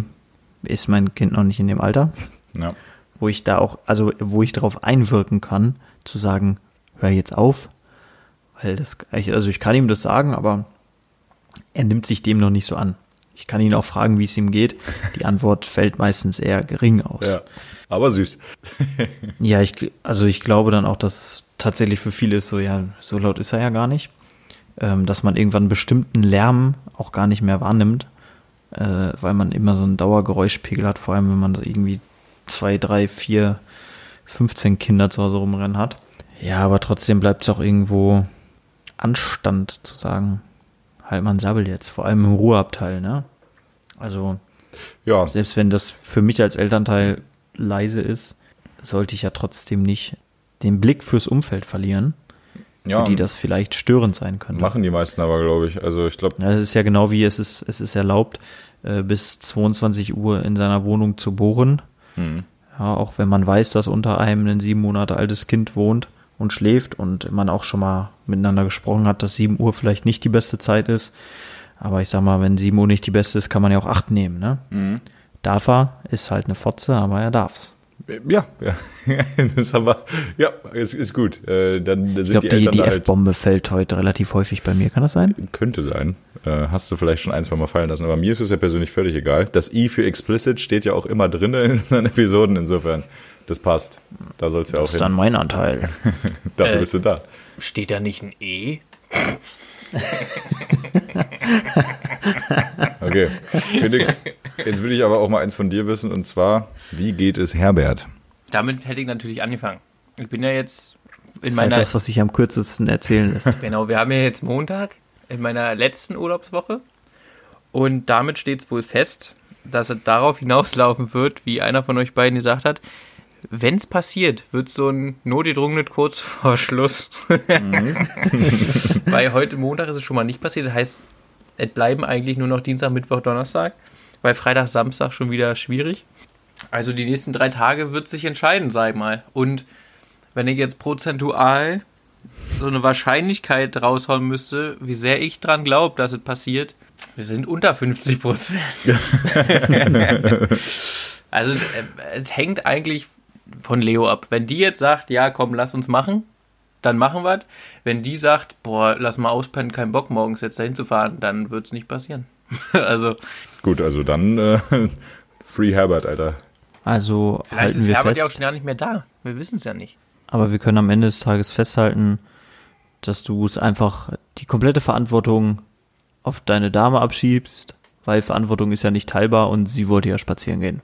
ist mein Kind noch nicht in dem Alter, Ja. Wo ich da auch, also wo ich darauf einwirken kann, zu sagen, hör jetzt auf, weil das, ich- also ich kann ihm das sagen, aber er nimmt sich dem noch nicht so an. Ich kann ihn auch fragen, wie es ihm geht. Die Antwort (laughs) fällt meistens eher gering aus. ja. Aber süß. (laughs) Ja, ich, also ich glaube dann auch, dass tatsächlich für viele ist so, ja, so laut ist er ja gar nicht, ähm, dass man irgendwann bestimmten Lärm auch gar nicht mehr wahrnimmt, äh, weil man immer so einen Dauergeräuschpegel hat, vor allem wenn man so irgendwie zwei, drei, vier, 15 Kinder zu Hause rumrennen hat. Ja, aber trotzdem bleibt es auch irgendwo Anstand zu sagen, halt mal ein Sabbel jetzt, vor allem im Ruheabteil, ne? Also, Ja, selbst wenn das für mich als Elternteil leise ist, sollte ich ja trotzdem nicht den Blick fürs Umfeld verlieren, ja für die das vielleicht störend sein könnte. machen die meisten aber, glaube ich. Also ich glaube, Ja, das ist ja genau wie es ist, es ist erlaubt, äh, bis 22 Uhr in seiner Wohnung zu bohren. Hm. Ja, auch wenn man weiß, dass unter einem ein sieben Monate altes Kind wohnt und schläft und man auch schon mal miteinander gesprochen hat, dass 7 Uhr vielleicht nicht die beste Zeit ist. Aber ich sag mal, wenn 7 Uhr nicht die beste ist, kann man ja auch 8 nehmen, ne? Mhm. Darf er, ist halt eine Fotze, aber er darf's. ja, ja. (laughs) das haben wir. Ja, ist, ist gut. Äh, dann sind Ich glaube, die die, die da halt, F-Bombe fällt heute relativ häufig bei mir. Kann das sein? könnte sein. Äh, hast du vielleicht schon ein, zwei Mal fallen lassen. Aber mir ist es ja persönlich völlig egal. Das I für explicit steht ja auch immer drin in (laughs) unseren Episoden. Insofern, das passt. Da soll es ja auch Das ist hin. dann mein Anteil. (laughs) Dafür Äh. bist du da. Steht da nicht ein E? (laughs) Okay, Felix, jetzt will ich aber auch mal eins von dir wissen. Und zwar, wie geht es Herbert? Damit hätte ich natürlich angefangen. Ich bin ja jetzt in Das ist halt meiner. das, was sich am kürzesten erzählen lässt. Genau, wir haben ja jetzt Montag in meiner letzten Urlaubswoche. Und damit steht es wohl fest, dass es darauf hinauslaufen wird, wie einer von euch beiden gesagt hat. Wenn es passiert, wird so ein notgedrungenes kurz vor Schluss. (laughs) weil heute Montag ist es schon mal nicht passiert. Das heißt, es bleiben eigentlich nur noch Dienstag, Mittwoch, Donnerstag. Weil Freitag, Samstag schon wieder schwierig. Also die nächsten drei Tage wird sich entscheiden, sag ich mal. Und wenn ich jetzt prozentual so eine Wahrscheinlichkeit raushauen müsste, wie sehr ich dran glaube, dass es passiert, wir sind unter 50 Prozent. (laughs) also äh, es hängt eigentlich von Leo ab. Wenn die jetzt sagt, ja komm, lass uns machen, dann machen wir es. Wenn die sagt, boah, lass mal auspennen, kein Bock morgens jetzt dahin zu fahren, dann wird es nicht passieren. (laughs) also Gut, also dann äh, (laughs) Free Herbert, Alter. Also vielleicht halten ist wir Herbert fest, ja auch schon gar nicht mehr da. Wir wissen es ja nicht. Aber wir können am Ende des Tages festhalten, dass du es einfach die komplette Verantwortung auf deine Dame abschiebst, weil Verantwortung ist ja nicht teilbar und sie wollte ja spazieren gehen.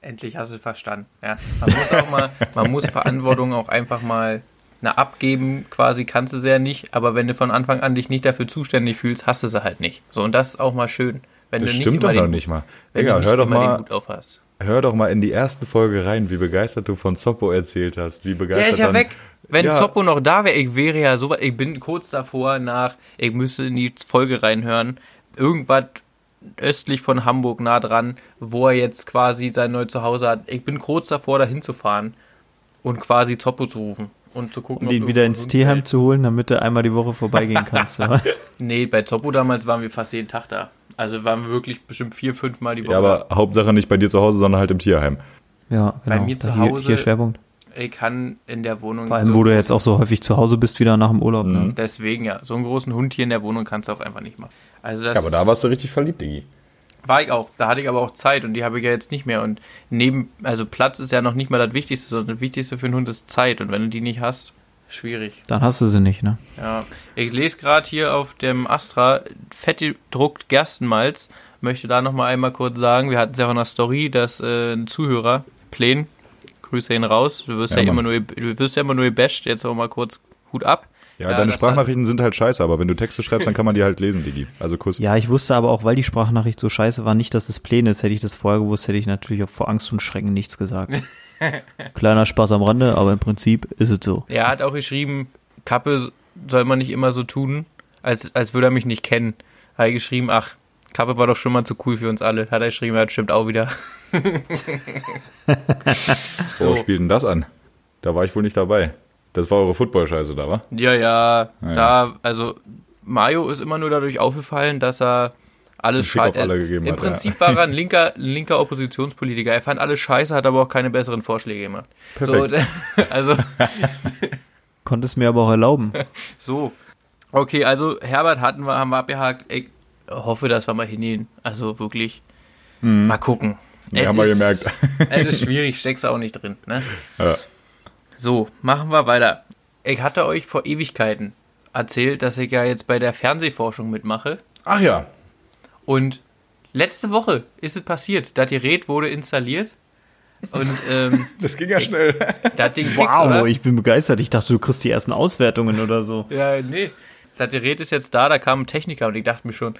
Endlich hast du es verstanden. Ja, man muss auch mal, man muss Verantwortung auch einfach mal na, abgeben, quasi kannst du sie ja nicht, aber wenn du von Anfang an dich nicht dafür zuständig fühlst, hast du sie halt nicht. So, und das ist auch mal schön. Wenn Das du stimmt nicht doch immer noch nicht mal. Wenn Digga, du nicht hör doch immer mal, den Hut auf hast. Hör doch mal in die erste Folge rein, wie begeistert du von Zoppo erzählt hast. Wie begeistert Der ist ja dann, weg. Wenn Ja. Zoppo noch da wäre, ich wäre ja so weit, ich bin kurz davor nach, ich müsste in die Folge reinhören, irgendwas östlich von Hamburg nah dran, wo er jetzt quasi sein neues Zuhause hat. Ich bin kurz davor, da hinzufahren und quasi Zoppo zu rufen und zu gucken, Und ihn wieder ins Tierheim zu holen, damit du einmal die Woche vorbeigehen kannst. (laughs) Nee, bei Zoppo damals waren wir fast jeden Tag da. Also waren wir wirklich bestimmt vier, fünf Mal die Woche. Ja, aber Hauptsache nicht bei dir zu Hause, sondern halt im Tierheim. ja, genau. Bei mir Da zu hier, Hause- Hier Schwerpunkt. ich kann in der Wohnung. Vor allem, so wo du jetzt auch so häufig zu Hause bist, wieder nach dem Urlaub. Ne? Deswegen ja, so einen großen Hund hier in der Wohnung kannst du auch einfach nicht machen. Also das Ja, aber da warst du richtig verliebt, Diggi. war ich auch. Da hatte ich aber auch Zeit und die habe ich ja jetzt nicht mehr. Und neben, also Platz ist ja noch nicht mal das Wichtigste, sondern das Wichtigste für einen Hund ist Zeit. Und wenn du die nicht hast, schwierig. Dann hast du sie nicht, ne? Ja, ich lese gerade hier auf dem Astra fett gedruckt Gerstenmalz. Möchte da nochmal einmal kurz sagen, wir hatten es ja auch in der Story, dass äh, ein Zuhörer, Plen, Grüße ihn raus, du wirst ja, Ja, immer nur, du wirst ja immer nur gebasht, jetzt auch mal kurz Hut ab. Ja, Ja, deine das Sprachnachrichten sind halt scheiße, aber wenn du Texte schreibst, dann kann man die halt lesen, Diggi. Also Kuss. Ja, ich wusste aber auch, weil die Sprachnachricht so scheiße war, nicht, dass es Pläne ist. Hätte ich das vorher gewusst, hätte ich natürlich auch vor Angst und Schrecken nichts gesagt. (laughs) Kleiner Spaß am Rande, aber im Prinzip ist es so. Er hat auch geschrieben, Kappe soll man nicht immer so tun, als, als würde er mich nicht kennen. Er hat geschrieben, ach, Kappe war doch schon mal zu cool für uns alle. Hat er geschrieben, er stimmt auch wieder. (laughs) Wo spielt denn das an? Da war ich wohl nicht dabei. Das war eure Football-Scheiße da, wa? Ja, ja, Ah, ja. da, also Mario ist immer nur dadurch aufgefallen, dass er alles scheiße- alle gegeben Im hat, Prinzip war er ein linker, ein linker Oppositionspolitiker. Er fand alles scheiße, hat aber auch keine besseren Vorschläge gemacht. Perfekt. So, (laughs) also, (laughs) Konnte es mir aber auch erlauben. (laughs) so. Okay, also Herbert hatten wir, haben wir abgehakt. Ich hoffe, dass wir mal hingehen. Also wirklich. Mal gucken. Ja, Es haben wir ist- gemerkt. Es ist schwierig, steckst auch nicht drin. Ne? Ja. So, machen wir weiter. Ich hatte euch vor Ewigkeiten erzählt, dass ich ja jetzt bei der Fernsehforschung mitmache. Ach ja. Und letzte Woche ist es passiert. Das Gerät wurde installiert. Und ähm, (laughs) Das ging ja schnell. das Ding fix, Wow, oder? ich bin begeistert. Ich dachte, du kriegst die ersten Auswertungen oder so. Ja, nee. Das Gerät ist jetzt da, da kam ein Techniker und ich dachte mir schon,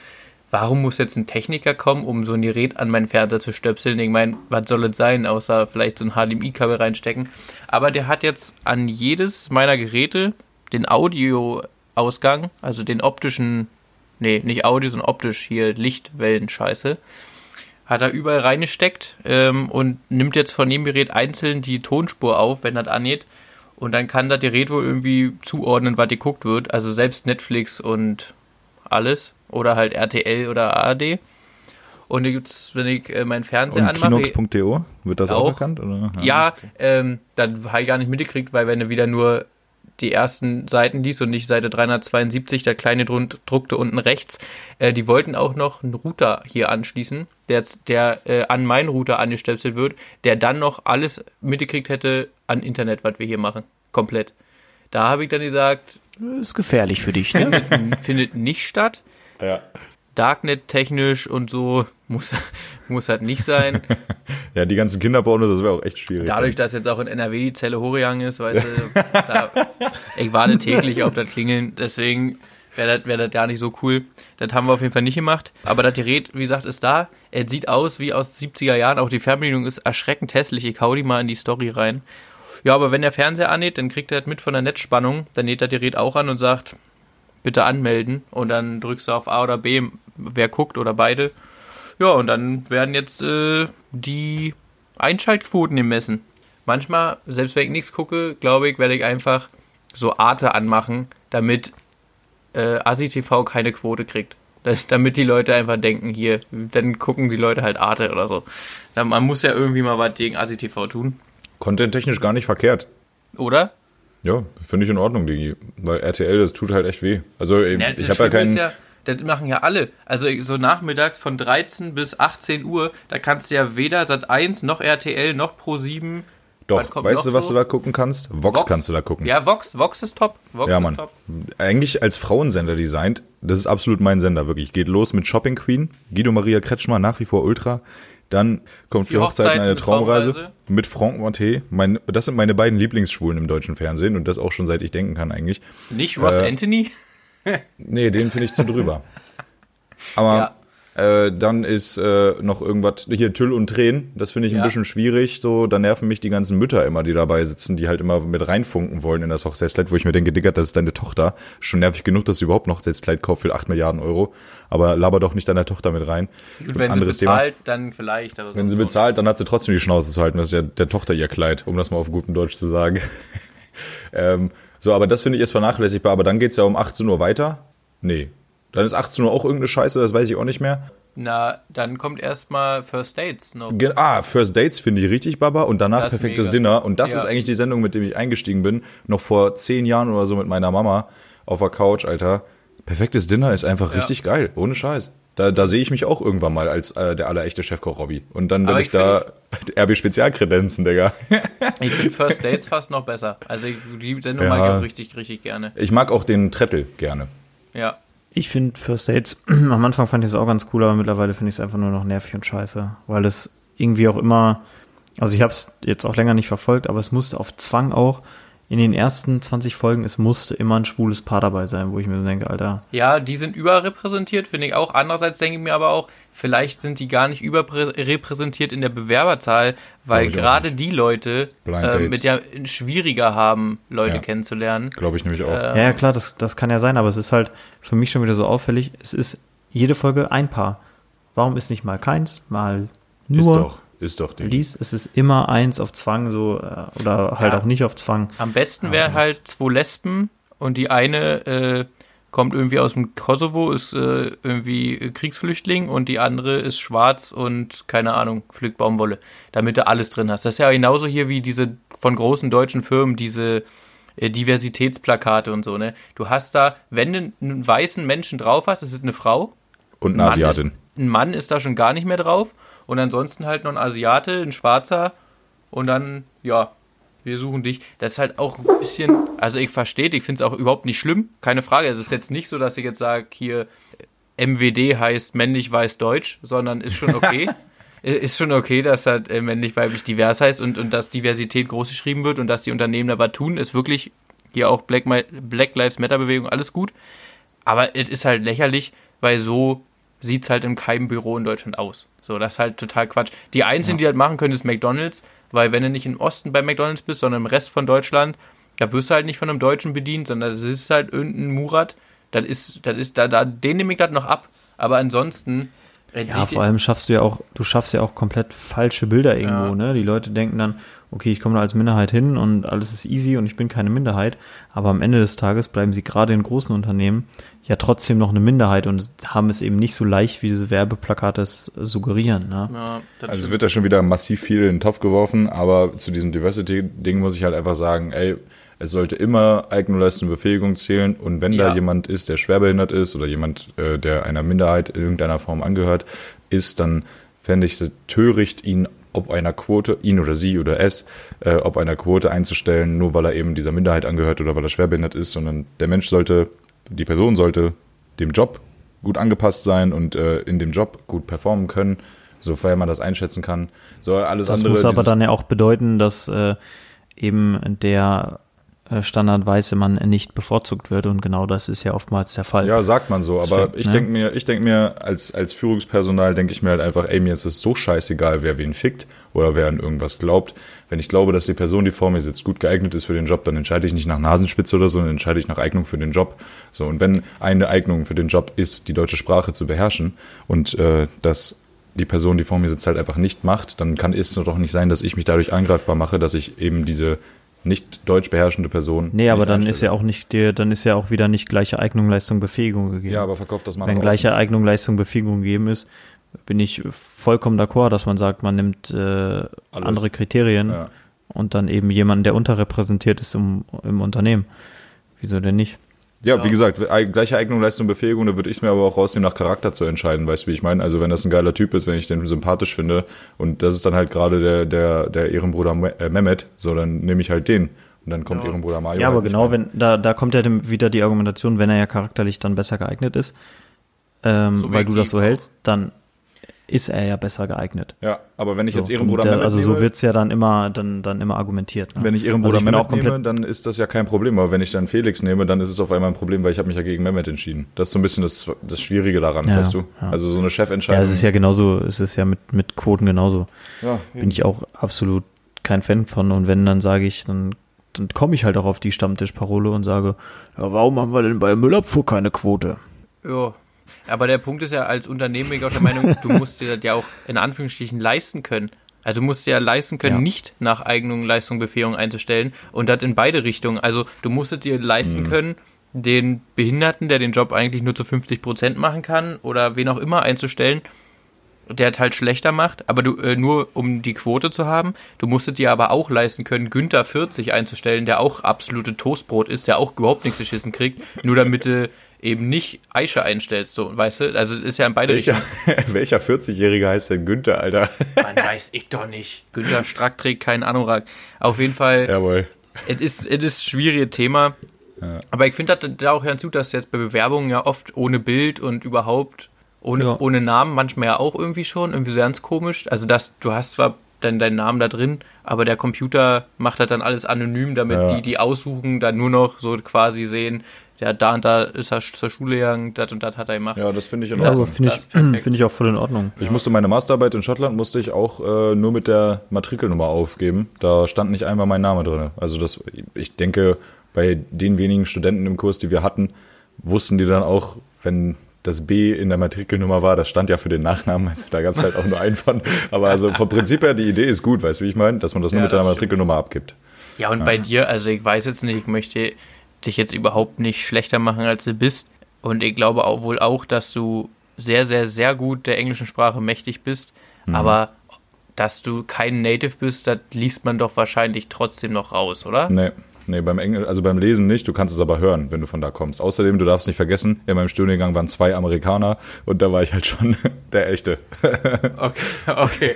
warum muss jetzt ein Techniker kommen, um so ein Gerät an meinen Fernseher zu stöpseln? Ich meine, was soll es sein, außer vielleicht so ein HDMI-Kabel reinstecken. Aber der hat jetzt an jedes meiner Geräte den Audioausgang, also den optischen, nee, nicht Audio, sondern optisch hier Lichtwellen-Scheiße, hat er überall reingesteckt ähm, und nimmt jetzt von dem Gerät einzeln die Tonspur auf, wenn das angeht. Und dann kann das Gerät wohl irgendwie zuordnen, was geguckt wird. Also selbst Netflix und alles. Oder halt RTL oder ARD. Und jetzt, wenn ich äh, meinen Fernseher Und anmache. Kinox.de, wird das auch, Auch. erkannt? Oder? Ja, ähm, dann habe ich gar nicht mitgekriegt, weil wenn du wieder nur die ersten Seiten liest und nicht Seite 372, der kleine druckte unten rechts, äh, die wollten auch noch einen Router hier anschließen, der, der äh, an meinen Router angestöpselt wird, der dann noch alles mitgekriegt hätte an Internet, was wir hier machen. Komplett. Da habe ich dann gesagt, Ist gefährlich für dich, ne? (laughs) findet nicht statt. Ja. Darknet-technisch und so (laughs) muss, muss halt nicht sein. (laughs) ja, die ganzen Kinderpornos, das wäre auch echt schwierig. Dadurch, dass jetzt auch in NRW die Zelle hochgegangen ist, weißt du, da, (laughs) ich warte täglich auf das Klingeln, deswegen wäre das, wär das gar nicht so cool. Das haben wir auf jeden Fall nicht gemacht. Aber das Gerät, wie gesagt, ist da. Es sieht aus wie aus 70er Jahren. Auch die Fernbedienung ist erschreckend hässlich. Ich hau die mal in die Story rein. Ja, aber wenn der Fernseher annäht, dann kriegt er das mit von der Netzspannung. Dann näht das Gerät auch an und sagt, bitte anmelden. Und dann drückst du auf A oder B, wer guckt oder beide. Ja, und dann werden jetzt äh, die Einschaltquoten gemessen. Manchmal, selbst wenn ich nichts gucke, glaube ich, werde ich einfach so Arte anmachen, damit äh, Asi TV keine Quote kriegt. Das, damit die Leute einfach denken, hier, dann gucken die Leute halt Arte oder so. Da, man muss ja irgendwie mal was gegen Asi TV tun. Content-technisch gar nicht verkehrt. Oder? Ja, finde ich in Ordnung, Digi. Weil RTL, das tut halt echt weh. Also, ey, Ja, ich habe ja keinen. ja, das machen ja alle. Also so nachmittags von 13 bis 18 Uhr, da kannst du ja weder Sat1 noch RTL noch Pro7. was Doch, kommt weißt du, was so? du da gucken kannst? Vox, kannst du da gucken. Ja, Vox, Vox ist top. Vox Ja, ist Mann. top. Eigentlich als Frauensender designt, das ist absolut mein Sender, wirklich. Geht los mit Shopping Queen, Guido Maria Kretschmer, nach wie vor Ultra. Dann kommt für Hochzeiten Hochzeiten eine Traumreise, Traumreise. mit Franck Monté. Mein, das sind meine beiden Lieblingsschwulen im deutschen Fernsehen und das auch schon seit ich denken kann eigentlich. Nicht Ross Äh, Anthony? (laughs) Nee, den finde ich zu drüber. Aber äh, dann ist äh, noch irgendwas, hier Tüll und Tränen, das finde ich ein Ja. bisschen schwierig. So, da nerven mich die ganzen Mütter immer, die dabei sitzen, die halt immer mit reinfunken wollen in das Hochzeitskleid, wo ich mir denke, Digga, das ist deine Tochter. Schon nervig genug, dass du überhaupt noch Hochzeitskleid kauft für 8 Milliarden Euro. Aber laber doch nicht deine Tochter mit rein. Gut, wenn sie bezahlt, dann vielleicht. Aber Wenn sie bezahlt, dann hat sie trotzdem die Schnauze zu halten. Das ist ja der Tochter ihr Kleid, um das mal auf gutem Deutsch zu sagen. (laughs) ähm, so, aber das finde ich ist vernachlässigbar. Aber dann geht's ja um 18 Uhr weiter. Nee. Dann ist 18 Uhr auch irgendeine Scheiße, das weiß ich auch nicht mehr. Na, dann kommt erstmal First Dates noch. Ge- Ah, First Dates finde ich richtig, Baba. Und danach Das perfektes mega. Dinner. Und das Ja. ist eigentlich die Sendung, mit der ich eingestiegen bin. Noch vor zehn Jahren oder so mit meiner Mama auf der Couch, Alter. Perfektes Dinner ist einfach Ja. richtig geil. Ohne Scheiß. Da, da sehe ich mich auch irgendwann mal als äh, der allerechte Chefkoch Robby. Und dann bin ich, ich da (laughs) RB Spezialkredenzen, Digga. (laughs) Ich finde First Dates (laughs) fast noch besser. Also die Sendung Ja. mag ich auch richtig, richtig gerne. Ich mag auch den Trettel gerne. Ja. Ich finde First Dates, (clears throat) am Anfang fand ich es auch ganz cool, aber mittlerweile finde ich es einfach nur noch nervig und scheiße, weil es irgendwie auch immer, also ich habe es jetzt auch länger nicht verfolgt, aber es musste auf Zwang auch in den ersten 20 Folgen, es musste immer ein schwules Paar dabei sein, wo ich mir so denke, Alter, Ja, die sind überrepräsentiert, finde ich auch. Andererseits denke ich mir aber auch, vielleicht sind die gar nicht überrepräsentiert in der Bewerberzahl, weil gerade die Leute äh, mit ja schwieriger haben, Leute Ja. kennenzulernen. Glaube ich nämlich auch. Äh, ja, ja klar, das, das kann ja sein, aber es ist halt für mich schon wieder so auffällig, es ist jede Folge ein Paar. Warum ist nicht mal keins, mal nur? Ist doch. Ist doch Ding. liest, es ist immer eins auf Zwang so äh, oder halt Ja. auch nicht auf Zwang. Am besten wären halt zwei Lesben und die eine äh, kommt irgendwie aus dem Kosovo, ist äh, irgendwie Kriegsflüchtling und die andere ist schwarz und keine Ahnung, pflückt Baumwolle, damit du alles drin hast. Das ist ja genauso hier wie diese von großen deutschen Firmen, diese äh, Diversitätsplakate und so, ne? Du hast da, wenn du einen weißen Menschen drauf hast, das ist eine Frau, Und ein eine Asiatin. Ist, ein Mann ist da schon gar nicht mehr drauf. Und ansonsten halt noch ein Asiate, ein Schwarzer. Und dann, ja, wir suchen dich. Das ist halt auch ein bisschen, also ich verstehe, ich finde es auch überhaupt nicht schlimm. Keine Frage. Es ist jetzt nicht so, dass ich jetzt sage, hier MWD heißt männlich, weiß, deutsch, sondern ist schon okay. (laughs) ist schon okay, dass halt äh, männlich, weiblich, divers heißt und, und dass Diversität groß geschrieben wird und dass die Unternehmen da was tun, ist wirklich hier auch Black, Black Lives Matter Bewegung, alles gut. Aber es ist halt lächerlich, weil so sieht es halt in keinem Büro in Deutschland aus. So, das ist halt total Quatsch. Die Einzigen, die das machen können, ist McDonalds, weil wenn du nicht im Osten bei McDonalds bist, sondern im Rest von Deutschland, da wirst du halt nicht von einem Deutschen bedient, sondern das ist halt irgendein Murat. Das ist, das ist, da, da, den nehme ich das noch ab. Aber ansonsten. Ja, vor allem schaffst du ja auch, du schaffst ja auch komplett falsche Bilder irgendwo, Ja. ne? Die Leute denken dann, okay, ich komme da als Minderheit hin und alles ist easy und ich bin keine Minderheit, aber am Ende des Tages bleiben sie gerade in großen Unternehmen ja trotzdem noch eine Minderheit und haben es eben nicht so leicht, wie diese Werbeplakate es suggerieren, ne? Ja, Also stimmt. wird da schon wieder massiv viel in den Topf geworfen, aber zu diesem Diversity-Ding muss ich halt einfach sagen, ey, es sollte immer Eigenleistung und Befähigung zählen und wenn Ja. da jemand ist, der schwerbehindert ist oder jemand, äh, der einer Minderheit in irgendeiner Form angehört, ist, dann fände ich es töricht, ihn ob einer Quote, ihn oder sie oder es, äh, ob einer Quote einzustellen, nur weil er eben dieser Minderheit angehört oder weil er schwerbehindert ist, sondern der Mensch sollte, die Person sollte dem Job gut angepasst sein und äh, in dem Job gut performen können, sofern man das einschätzen kann. So alles Das andere. muss aber dann ja auch bedeuten, dass äh, eben der äh, standardweiße Mann nicht bevorzugt wird und genau das ist ja oftmals der Fall. Ja, sagt man so, aber Deswegen, ich ne? denke mir, ich denke mir, als, als Führungspersonal denke ich mir halt einfach, ey, mir ist es so scheißegal, wer wen fickt oder wer an irgendwas glaubt. Wenn ich glaube, dass die Person, die vor mir sitzt, gut geeignet ist für den Job, dann entscheide ich nicht nach Nasenspitze oder so, dann entscheide ich nach Eignung für den Job. So, und wenn eine Eignung für den Job ist, die deutsche Sprache zu beherrschen und äh, das die Person, die vor mir sitzt, halt einfach nicht macht, dann kann es doch nicht sein, dass ich mich dadurch angreifbar mache, dass ich eben diese nicht deutsch beherrschende Person. Nee, aber dann einstelle. ist ja auch nicht dir, dann ist ja auch wieder nicht gleiche Eignung, Leistung, Befähigung gegeben. Ja, aber verkauft das mal Wenn gleiche Eignung, Leistung, Befähigung gegeben ist, bin ich vollkommen d'accord, dass man sagt, man nimmt äh, andere Kriterien Ja. und dann eben jemanden, der unterrepräsentiert ist im, im Unternehmen. Wieso denn nicht? Ja, Ja. wie gesagt, ei- gleiche Eignung, Leistung, Befähigung, da würde ich mir aber auch rausnehmen, nach Charakter zu entscheiden, weißt du, wie ich meine? Also wenn das ein geiler Typ ist, wenn ich den sympathisch finde und das ist dann halt gerade der, der, der Ehrenbruder äh, Mehmet, so dann nehme ich halt den und dann kommt Ja. Ehrenbruder Mario. Ja, halt aber nicht genau, wenn da, da kommt ja dem wieder die Argumentation, wenn er ja charakterlich dann besser geeignet ist, ähm, weil du das so hältst, dann ist er ja besser geeignet. Ja, aber wenn ich jetzt So, Ehrenbruder und der, Mehmet Also so wird's ja dann immer, dann, dann immer argumentiert. Ne? wenn ich Ehrenbruder also ich Mehmet nehme, dann ist das ja kein Problem, aber wenn ich dann Felix nehme, dann ist es auf einmal ein Problem, weil ich habe mich ja gegen Mehmet entschieden. Das ist so ein bisschen das, das Schwierige daran, Ja, weißt du? ja. Also so eine ja, Chefentscheidung. es ist ja genauso, es ist ja mit, mit Quoten genauso. ja, Bin ich auch absolut kein Fan von. Und wenn, dann sage ich, dann, dann komme ich halt auch auf die Stammtischparole und sage, ja, warum haben wir denn bei Müllabfuhr keine Quote? Ja. Aber der Punkt ist ja, als Unternehmen bin ich auch der Meinung, du musst dir das ja auch in Anführungsstrichen leisten können. Also du musst dir ja leisten können, Ja. nicht nach Eignung, Leistung, Befähigung einzustellen und das in beide Richtungen. Also du musst es dir leisten können, den Behinderten, der den Job eigentlich nur zu 50 Prozent machen kann oder wen auch immer einzustellen, der halt schlechter macht, aber du äh, nur um die Quote zu haben. Du musstet dir aber auch leisten können, Günther 40 einzustellen, der auch absolute Toastbrot ist, der auch überhaupt nichts geschissen kriegt, nur damit du eben nicht Aische einstellst, so, weißt du? Also ist ja in beide welcher, Richtungen. (laughs) welcher 40-Jährige heißt denn Günther, Alter? Man weiß ich doch nicht. Günther Strack trägt keinen Anorak. Auf jeden Fall, Jawohl. es ist, es ist ein schwieriges Thema. Ja. Aber ich finde da auch hinzu, dass jetzt bei Bewerbungen ja oft ohne Bild und überhaupt ohne, Ja. ohne Namen manchmal ja auch irgendwie schon, irgendwie so ganz komisch. Also dass du hast zwar dann deinen Namen da drin, aber der Computer macht das dann alles anonym, damit Ja. die, die aussuchen, dann nur noch so quasi sehen, ja, da und da ist er zur Schule gegangen, das und das hat er gemacht. Ja, das finde ich in Ja, Ordnung. finde das ich, finde ich auch voll in Ordnung. Ich musste meine Masterarbeit in Schottland musste ich auch äh, nur mit der Matrikelnummer aufgeben. Da stand nicht einmal mein Name drin. Also das, ich denke, bei den wenigen Studenten im Kurs, die wir hatten, wussten die dann auch, wenn das B in der Matrikelnummer war, das stand ja für den Nachnamen, also da gab es halt auch nur einen von. Aber also vom Prinzip her, die Idee ist gut, weißt du, wie ich meine? Dass man das nur Ja, mit der. Matrikelnummer abgibt. Ja, und bei dir, also ich weiß jetzt nicht, ich möchte dich jetzt überhaupt nicht schlechter machen, als du bist. Und ich glaube auch wohl auch, dass du sehr, sehr, sehr gut der englischen Sprache mächtig bist. Aber dass du kein Native bist, das liest man doch wahrscheinlich trotzdem noch raus, oder? Nee. Nee, beim Engl also beim Lesen nicht, du kannst es aber hören, wenn du von da kommst. Außerdem, du darfst nicht vergessen, in meinem Studiengang waren zwei Amerikaner und da war ich halt schon (laughs) der Echte. (laughs) Okay, okay.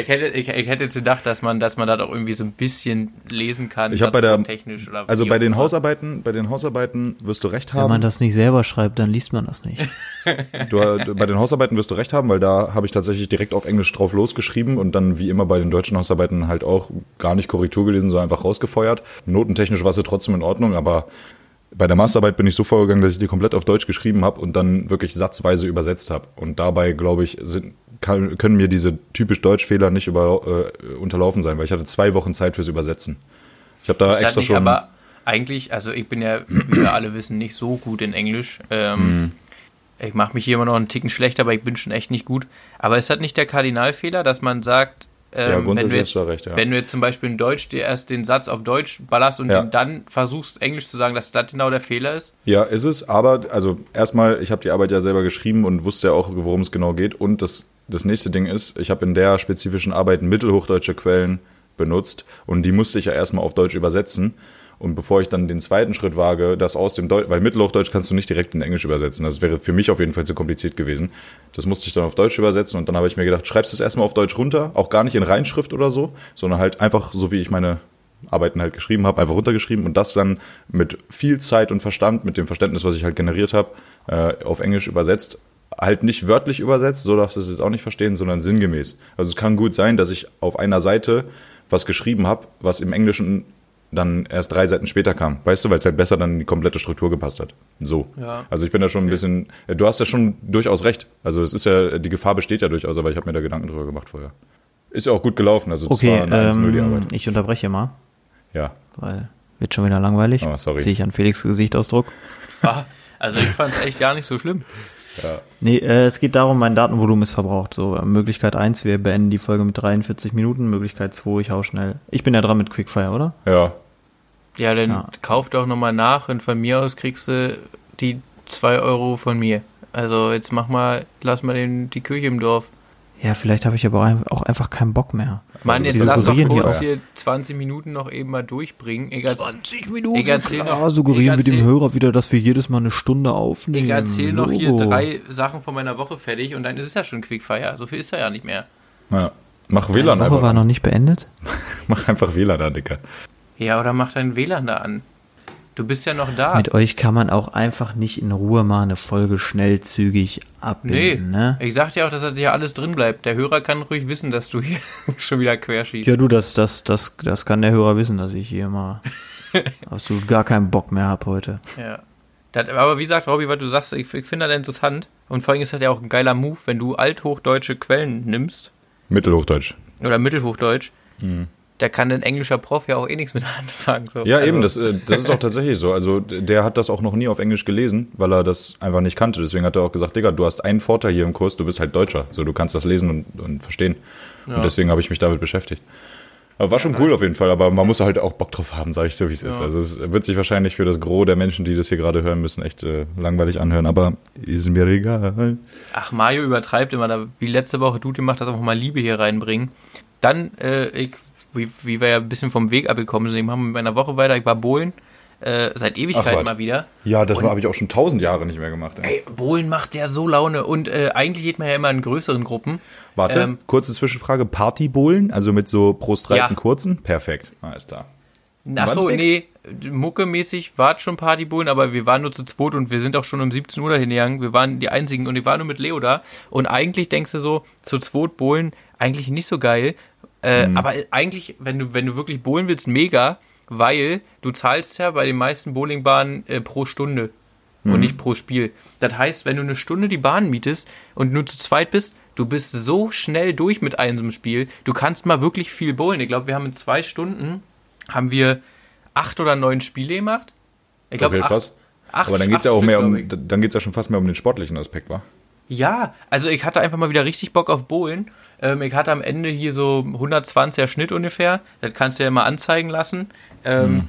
ich, hätte, ich, ich hätte jetzt gedacht, dass man, dass man das auch irgendwie so ein bisschen lesen kann. Ich bei der- technisch oder Also bei den. Hausarbeiten, bei den Hausarbeiten wirst du recht Wenn man haben. das nicht selber schreibt, dann liest man das nicht. (laughs) Du, bei den Hausarbeiten wirst du recht haben, weil da habe ich tatsächlich direkt auf Englisch drauf losgeschrieben und dann wie immer bei den deutschen Hausarbeiten halt auch gar nicht Korrektur gelesen, sondern einfach rausgefeuert. Notentechnisch war sie trotzdem in Ordnung, aber bei der Masterarbeit bin ich so vorgegangen, dass ich die komplett auf Deutsch geschrieben habe und dann wirklich satzweise übersetzt habe. Und dabei, glaube ich, sind, kann, können mir diese typisch Deutschfehler nicht über, äh, unterlaufen sein, weil ich hatte zwei Wochen Zeit fürs Übersetzen. Ich habe da Ist extra nicht, schon. aber eigentlich, also ich bin ja, wie wir alle wissen, nicht so gut in Englisch. Ähm, Mhm. Ich mache mich hier immer noch einen Ticken schlechter, aber ich bin schon echt nicht gut. Aber ist das nicht der Kardinalfehler, dass man sagt, ähm, Ja, wenn, grundsätzlich du jetzt, hast du recht, ja. wenn du jetzt zum Beispiel in Deutsch dir erst den Satz auf Deutsch ballerst und Ja. dann versuchst, Englisch zu sagen, dass das genau der Fehler ist? Ja, ist es, aber also erstmal, ich habe die Arbeit ja selber geschrieben und wusste ja auch, worum es genau geht. Und das, das nächste Ding ist, ich habe in der spezifischen Arbeit mittelhochdeutsche Quellen benutzt und die musste ich ja erstmal auf Deutsch übersetzen. Und bevor ich dann den zweiten Schritt wage, das aus dem Deutsch, weil Mittelhochdeutsch kannst du nicht direkt in Englisch übersetzen. Das wäre für mich auf jeden Fall zu kompliziert gewesen. Das musste ich dann auf Deutsch übersetzen und dann habe ich mir gedacht, schreibst es erstmal auf Deutsch runter, auch gar nicht in Reinschrift oder so, sondern halt einfach so, wie ich meine Arbeiten halt geschrieben habe, einfach runtergeschrieben und das dann mit viel Zeit und Verstand, mit dem Verständnis, was ich halt generiert habe, äh, auf Englisch übersetzt. Halt nicht wörtlich übersetzt, so darfst du es jetzt auch nicht verstehen, sondern sinngemäß. Also es kann gut sein, dass ich auf einer Seite was geschrieben habe, was im Englischen dann erst drei Seiten später kam. Weißt du, weil es halt besser dann in die komplette Struktur gepasst hat. So. Ja. Also ich bin da schon ein bisschen, äh, du hast ja schon durchaus recht. Also es ist ja, die Gefahr besteht ja durchaus, aber ich habe mir da Gedanken drüber gemacht vorher. Ist ja auch gut gelaufen, also das Okay, war eine 1-0 die ähm, Arbeit. ich unterbreche mal, Ja. weil wird schon wieder langweilig. Oh, sorry. Sehe ich an Felix Gesichtsausdruck. Ah, also ich fand es echt gar nicht so schlimm. Nee, äh, es geht darum, mein Datenvolumen ist verbraucht. So, äh, Möglichkeit 1, wir beenden die Folge mit 43 Minuten. Möglichkeit 2, ich hau schnell. Ich bin ja dran mit Quickfire, oder? Ja, Ja, dann Ja. kauf doch nochmal nach und von mir aus kriegst du die 2 Euro von mir. Also jetzt mach mal, lass mal den, die Kirche im Dorf. Ja, vielleicht habe ich aber auch ein- auch einfach keinen Bock mehr. Mann, jetzt lass doch suggerieren hier kurz auch. hier 20 Minuten noch eben mal durchbringen. Erz- 20 Minuten, Ich erzähl klar, noch- suggerieren wir dem Hörer wieder, dass wir jedes Mal eine Stunde aufnehmen. ich erzähle noch hier drei Sachen von meiner Woche fertig und dann ist es ja schon Quickfire. So viel ist er ja nicht mehr. ja. Mach Deine WLAN Woche einfach. war noch nicht beendet? (laughs) Mach einfach WLAN an, Dicker. Ja, oder mach dein WLAN da an. Du bist ja noch da. Mit euch kann man auch einfach nicht in Ruhe mal eine Folge schnellzügig Nee, abbinden, ne? ich sag dir auch, dass das hier alles drin bleibt. Der Hörer kann ruhig wissen, dass du hier (laughs) schon wieder querschießt. Ja, du, das, das, das, das kann der Hörer wissen, dass ich hier mal (laughs) absolut gar keinen Bock mehr hab heute. Ja. Das, aber wie gesagt, Robby, was du sagst, ich, ich finde das interessant. Und vor allem ist das ja auch ein geiler Move, wenn du althochdeutsche Quellen nimmst Mittelhochdeutsch. oder Mittelhochdeutsch. Mhm. Da kann ein englischer Prof ja auch eh nichts mit (laughs) anfangen. So. Ja, Also, eben, das, äh, das ist auch tatsächlich so. Also der hat das auch noch nie auf Englisch gelesen, weil er das einfach nicht kannte. Deswegen hat er auch gesagt, Digga, du hast einen Vorteil hier im Kurs, du bist halt Deutscher. So, du kannst das lesen und, und verstehen. Und deswegen habe ich mich damit beschäftigt. Aber war schon cool auf jeden Fall, aber man muss halt auch Bock drauf haben, sage ich so, wie es ist. Ja. Also es wird sich wahrscheinlich für das Gros der Menschen, die das hier gerade hören müssen, echt äh, langweilig anhören, aber ist mir egal. Ach, Mario übertreibt immer, da, wie letzte Woche du gemacht hast, einfach mal Liebe hier reinbringen. Dann, äh, ich, wie, wie wir ja ein bisschen vom Weg abgekommen sind, ich mache mit meiner Woche weiter, ich war Bohlen, äh, seit Ewigkeiten was. mal wieder. Ja, das habe ich auch schon tausend Jahre nicht mehr gemacht. Ey. Ey, Bohlen macht ja so Laune und äh, eigentlich geht man ja immer in größeren Gruppen. Warte, Ähm, kurze Zwischenfrage. Partybohlen, also mit so pro Streiten Ja. kurzen? Perfekt, alles klar. Achso, nee, muckemäßig war es schon Partybohlen, aber wir waren nur zu zweit und wir sind auch schon um 17 Uhr dahin gegangen. Wir waren die einzigen und ich war nur mit Leo da. Und eigentlich denkst du so, zu zweit Bohlen, eigentlich nicht so geil. Äh, Aber eigentlich, wenn du, wenn du wirklich bowlen willst, mega, weil du zahlst ja bei den meisten Bowlingbahnen äh, pro Stunde und nicht pro Spiel. Das heißt, wenn du eine Stunde die Bahn mietest und nur zu zweit bist, du bist so schnell durch mit einem Spiel. Du kannst mal wirklich viel bowlen. Ich glaube, wir haben in zwei Stunden haben wir acht oder neun Spiele gemacht. Ich glaube, Okay, acht. Acht- Aber dann geht's ja acht auch mehr Stück, um, glaub ich. dann geht's ja schon fast mehr um den sportlichen Aspekt, wa? Ja, also ich hatte einfach mal wieder richtig Bock auf Bowlen. Ähm, ich hatte am Ende hier so 120er Schnitt ungefähr. Das kannst du ja mal anzeigen lassen. Ähm,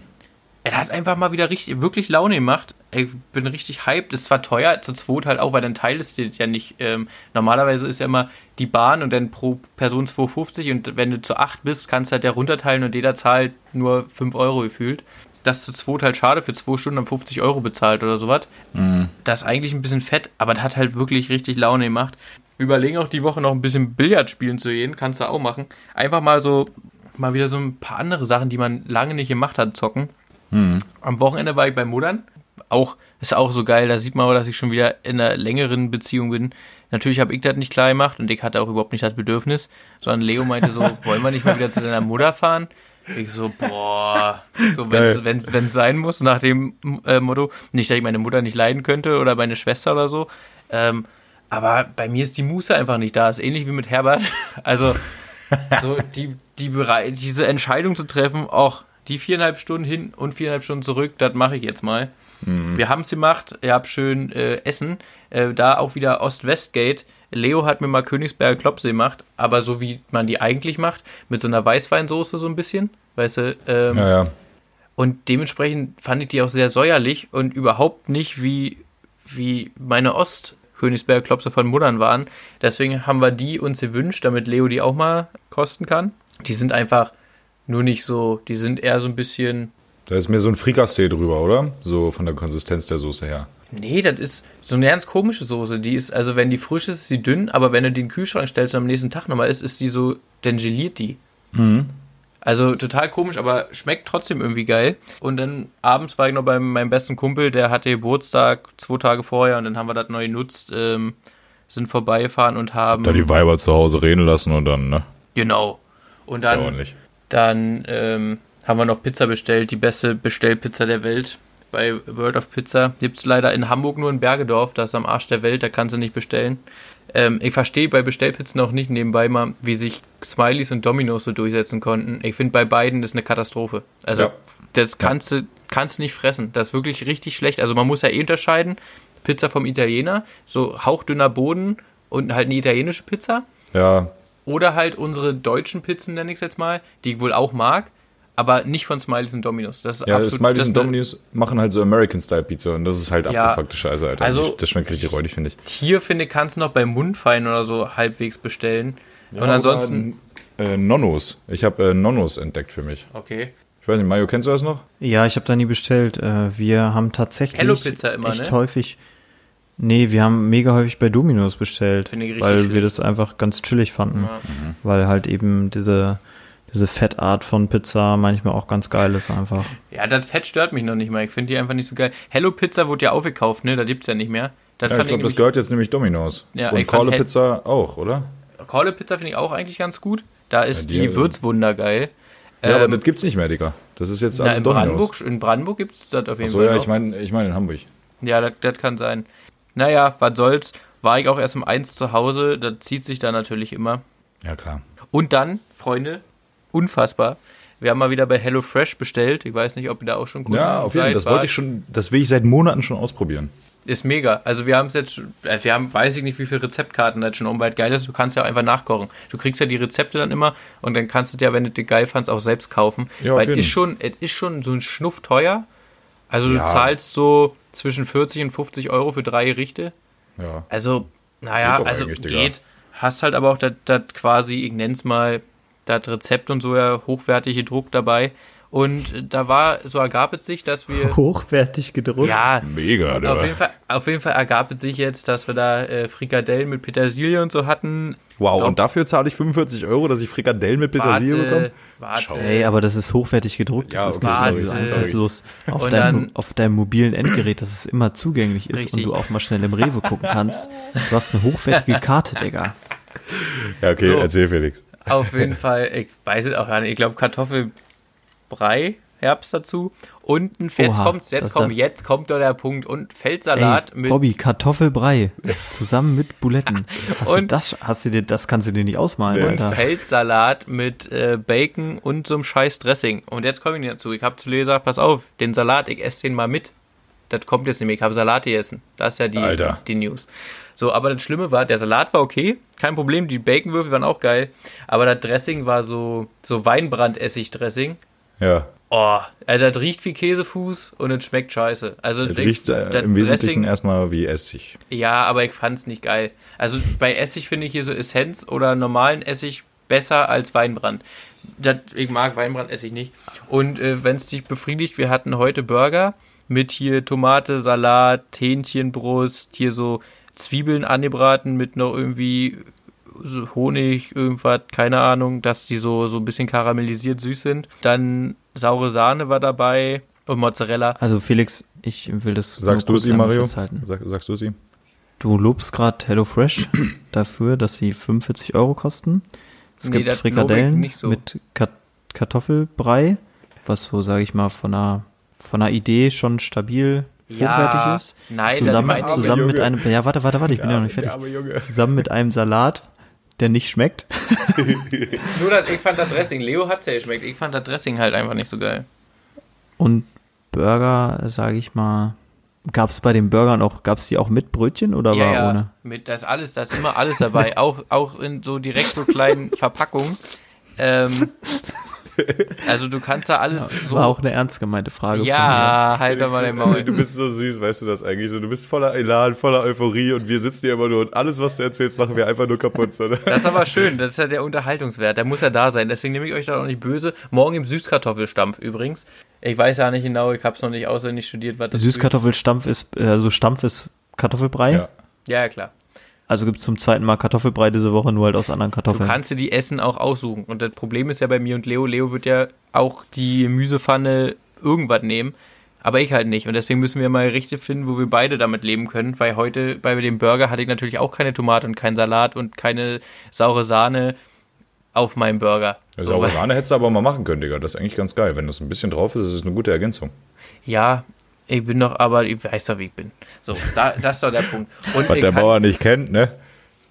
Es hat einfach mal wieder richtig, wirklich Laune gemacht. Ich bin richtig hyped. Ist zwar teuer, zu zweit halt auch, weil dann teilst du ja nicht. Ähm, normalerweise ist ja immer die Bahn und dann pro Person 2,50 und wenn du zu acht bist, kannst du halt ja runterteilen und jeder zahlt nur 5 Euro gefühlt. Das zu zweit halt schade, für zwei Stunden haben 50 Euro bezahlt oder sowas. Das ist eigentlich ein bisschen fett, aber das hat halt wirklich richtig Laune gemacht. Wir überlegen auch die Woche noch ein bisschen Billard spielen zu gehen, kannst du auch machen. Einfach mal so, mal wieder so ein paar andere Sachen, die man lange nicht gemacht hat, zocken. Am Wochenende war ich bei Muttern. Auch, ist auch so geil, da sieht man auch, dass ich schon wieder in einer längeren Beziehung bin. Natürlich habe ich das nicht klar gemacht und ich hatte auch überhaupt nicht das Bedürfnis, sondern Leo meinte so, (laughs) wollen wir nicht mal wieder zu deiner Mutter fahren? Ich so, boah, so wenn es wenn's, wenn's sein muss, nach dem äh, Motto, nicht, dass ich meine Mutter nicht leiden könnte oder meine Schwester oder so. Ähm, aber bei mir ist die Muße einfach nicht da. Ist ähnlich wie mit Herbert. (laughs) Also, so die, die diese Entscheidung zu treffen, auch die viereinhalb Stunden hin und viereinhalb Stunden zurück, das mache ich jetzt mal. Wir haben es gemacht, ihr habt schön äh, Essen, äh, da auch wieder Ost-West-Gate. Leo hat mir mal Königsberger Klopse gemacht, aber so wie man die eigentlich macht, mit so einer Weißweinsoße so ein bisschen, weißt du, ähm, Ja, ja. und dementsprechend fand ich die auch sehr säuerlich und überhaupt nicht wie, wie meine Ost-Königsberger Klopse von Muttern waren. Deswegen haben wir die uns gewünscht, damit Leo die auch mal kosten kann. Die sind einfach nur nicht so, die sind eher so ein bisschen. Da ist mir so ein Frikassee drüber, oder? So von der Konsistenz der Soße her. Nee, das ist so eine ganz komische Soße. Die ist, also wenn die frisch ist, ist sie dünn, aber wenn du die in den Kühlschrank stellst und am nächsten Tag nochmal isst, ist sie so, dann geliert die. Also total komisch, aber schmeckt trotzdem irgendwie geil. Und dann abends war ich noch bei meinem besten Kumpel, der hatte Geburtstag zwei Tage vorher und dann haben wir das neu genutzt, ähm, sind vorbeigefahren und haben. Da die Weiber zu Hause reden lassen und dann, ne? genau. Und ja dann, ordentlich. dann ähm, haben wir noch Pizza bestellt, die beste Bestellpizza der Welt. Bei World of Pizza gibt es leider in Hamburg nur in Bergedorf, das ist am Arsch der Welt, da kannst du nicht bestellen. Ähm, ich verstehe bei Bestellpizzen auch nicht nebenbei mal, wie sich Smileys und Domino's so durchsetzen konnten. Ich finde bei beiden ist eine Katastrophe. Also Ja. das kannst du kannst nicht fressen. Das ist wirklich richtig schlecht. Also man muss ja eh unterscheiden, Pizza vom Italiener, so hauchdünner Boden und halt eine italienische Pizza. Ja, Oder halt unsere deutschen Pizzen, nenne ich es jetzt mal, die ich wohl auch mag, aber nicht von Smileys und Domino's. Das ist ja absolut Smileys das und Domino's machen halt so American-Style-Pizza und das ist halt Ja. abgefuckte Scheiße, Alter. Also- das schmeckt richtig räudig, finde ich. Hier, finde ich, kannst du noch bei Mundfein oder so halbwegs bestellen. und ansonsten. Äh, Nonnos. Ich habe äh, Nonnos entdeckt für mich. Okay. Ich weiß nicht, Mario, kennst du das noch? Ja, ich habe da nie bestellt. Äh, wir haben tatsächlich Hello Pizza immer, echt ne? häufig. Nee, wir haben mega häufig bei Domino's bestellt, Finde ich richtig weil wir schlecht. das einfach ganz chillig fanden, Ja. weil halt eben diese diese Fettart von Pizza manchmal auch ganz geil ist einfach. Ja, das Fett stört mich noch nicht mal. Ich finde die einfach nicht so geil. Hello Pizza wurde ja aufgekauft, ne? Da gibt's ja nicht mehr. Das Ja, ich glaube, das gehört jetzt nämlich Domino's. Ja, und Corle Pizza auch, oder? Corle Pizza finde ich auch eigentlich ganz gut. Da ist Ja, die- die Würzwunder geil. Ja, aber Ähm, das gibt's nicht mehr, Digga. Das ist jetzt Na, alles in Domino's. Brandenburg, in Brandenburg gibt's das auf jeden Achso, Fall. ja, noch. ich meine ich mein in Hamburg. Ja, das, das kann sein. Naja, was soll's. War ich auch erst um eins zu Hause. Das zieht sich da natürlich immer. Ja, klar. Und dann, Freunde, unfassbar. Wir haben mal wieder bei HelloFresh bestellt. Ich weiß nicht, ob ihr da auch schon Kunden Ja, auf jeden Fall. Das wollte ich schon, das will ich seit Monaten schon ausprobieren. Ist mega. Also wir haben es jetzt, äh, wir haben, weiß ich nicht, wie viele Rezeptkarten das schon um, weil geil ist, du kannst ja auch einfach nachkochen. Du kriegst ja die Rezepte dann immer und dann kannst du dir, wenn du dir geil fandst, auch selbst kaufen. Ja, weil es ist schon, es ist schon so ein Schnuff teuer. Also Ja. du zahlst so zwischen 40 und 50 Euro für drei Gerichte. Ja. Also, naja, also Digga. geht. Hast halt aber auch das das quasi, ich nenn's mal, das Rezept und so ja hochwertig gedruckt dabei. Und da war, so ergab es sich, dass wir. (laughs) Hochwertig gedruckt. Ja, Mega, auf Digga. jeden, Fall, auf jeden Fall ergab es sich jetzt, dass wir da äh, Frikadellen mit Petersilie und so hatten. Wow, Glaub- und dafür zahle ich 45 Euro, dass ich Frikadellen mit Petersilie Warte, bekomme? warte. Ey, aber das ist hochwertig gedruckt. Das Ja, ist okay, nicht so einfallslos. Auf deinem, dann- auf deinem mobilen Endgerät, dass es immer zugänglich ist Richtig. und du auch mal schnell im Rewe gucken kannst. Du hast eine hochwertige Karte, Digga. Ja, okay, So. erzähl Felix. Auf jeden Fall, ich weiß es auch gar nicht, ich glaube Kartoffelbrei, Herbst dazu. Und ein, jetzt Oha, kommt, das jetzt kommt, jetzt kommt doch der Punkt. Und Ey, Feldsalat mit Bobby, Kartoffelbrei. Zusammen mit Buletten. (laughs) Hast du Und- das, hast du dir, das kannst du dir nicht ausmalen. Alter. Feldsalat mit äh, Bacon und so einem scheiß Dressing. Und jetzt komme ich nicht dazu. Ich habe zu Leser, pass auf, den Salat, ich esse den mal mit. das kommt jetzt nicht mehr. Ich habe Salat gegessen. Das ist ja die, Alter. die News. So, aber das Schlimme war, der Salat war okay, kein Problem, die Baconwürfel waren auch geil, aber das Dressing war so, so Weinbrandessig-Dressing. Ja. Oh, also das riecht wie Käsefuß und es schmeckt scheiße. Also Das riecht äh, das im Wesentlichen Dressing- erstmal wie Essig. ja, aber ich fand's nicht geil. Also bei Essig finde ich hier so Essenz oder normalen Essig besser als Weinbrand. Das, ich mag Weinbrandessig nicht. Und äh, wenn es dich befriedigt, wir hatten heute Burger mit hier Tomate, Salat, Hähnchenbrust, hier so Zwiebeln angebraten mit noch irgendwie Honig, irgendwas, keine Ahnung, dass die so, so ein bisschen karamellisiert süß sind. Dann saure Sahne war dabei und Mozzarella. Also Felix, ich will das Sagst du kurz sie, Mario? festhalten. Sag, sagst du sie? Du lobst gerade HelloFresh (clears throat) dafür, dass sie 45 Euro kosten. Es Nee, gibt Frikadellen nicht so. mit Kat Kartoffelbrei, was so, sage ich mal, von einer, von einer Idee schon stabil hochwertig ist. Nein, das Zusammen, zusammen mit einem, ja, warte, warte, warte, ich bin ja noch nicht fertig. Zusammen mit einem Salat, der nicht schmeckt. (laughs) Nur das, ich fand das Dressing, Leo hat's ja geschmeckt, ich fand das Dressing halt einfach nicht so geil. Und Burger, sage ich mal, gab es bei den Burgern auch, gab es die auch mit Brötchen oder ja, war ja, ohne? mit das alles, da ist immer alles dabei, (laughs) auch, auch in so direkt so kleinen Verpackungen. Ähm, also du kannst da alles so. War auch eine ernst gemeinte Frage ja, halt doch mal den Maul. Du bist so süß, weißt du das eigentlich so? Du bist voller Elan, voller Euphorie und wir sitzen hier immer nur und alles, was du erzählst, machen wir einfach nur kaputt. So, ne? Das ist aber schön, das ist ja der Unterhaltungswert, der muss ja da sein. Deswegen nehme ich euch da auch nicht böse. Morgen im Süßkartoffelstampf übrigens. Ich weiß ja nicht mir. Ich habe es noch nicht auswendig studiert, was das. Süßkartoffelstampf ist, äh, also Stampf ist Kartoffelbrei. Ja. Ja, ja, klar. Also gibt es zum zweiten Mal Kartoffelbrei diese Woche, nur halt aus anderen Du Kartoffeln. kannst dir die Essen auch aussuchen. Und das Problem ist ja bei mir und Leo, Leo wird ja auch die Gemüsepfanne irgendwas nehmen, aber ich halt nicht. Und deswegen müssen wir mal Gerichte finden, wo wir beide damit leben können, weil heute bei dem Burger hatte ich natürlich auch keine Tomate und keinen Salat und keine saure Sahne auf meinem Burger. Ja, saure Sahne hättest du aber mal machen können, Digga. Das ist eigentlich ganz geil. Wenn das ein bisschen drauf ist, ist es eine gute Ergänzung. ja, ich bin doch, aber ich weiß doch, wie ich bin. So, da, das ist doch der Punkt. (laughs) Und Was der kann- Bauer nicht kennt, ne?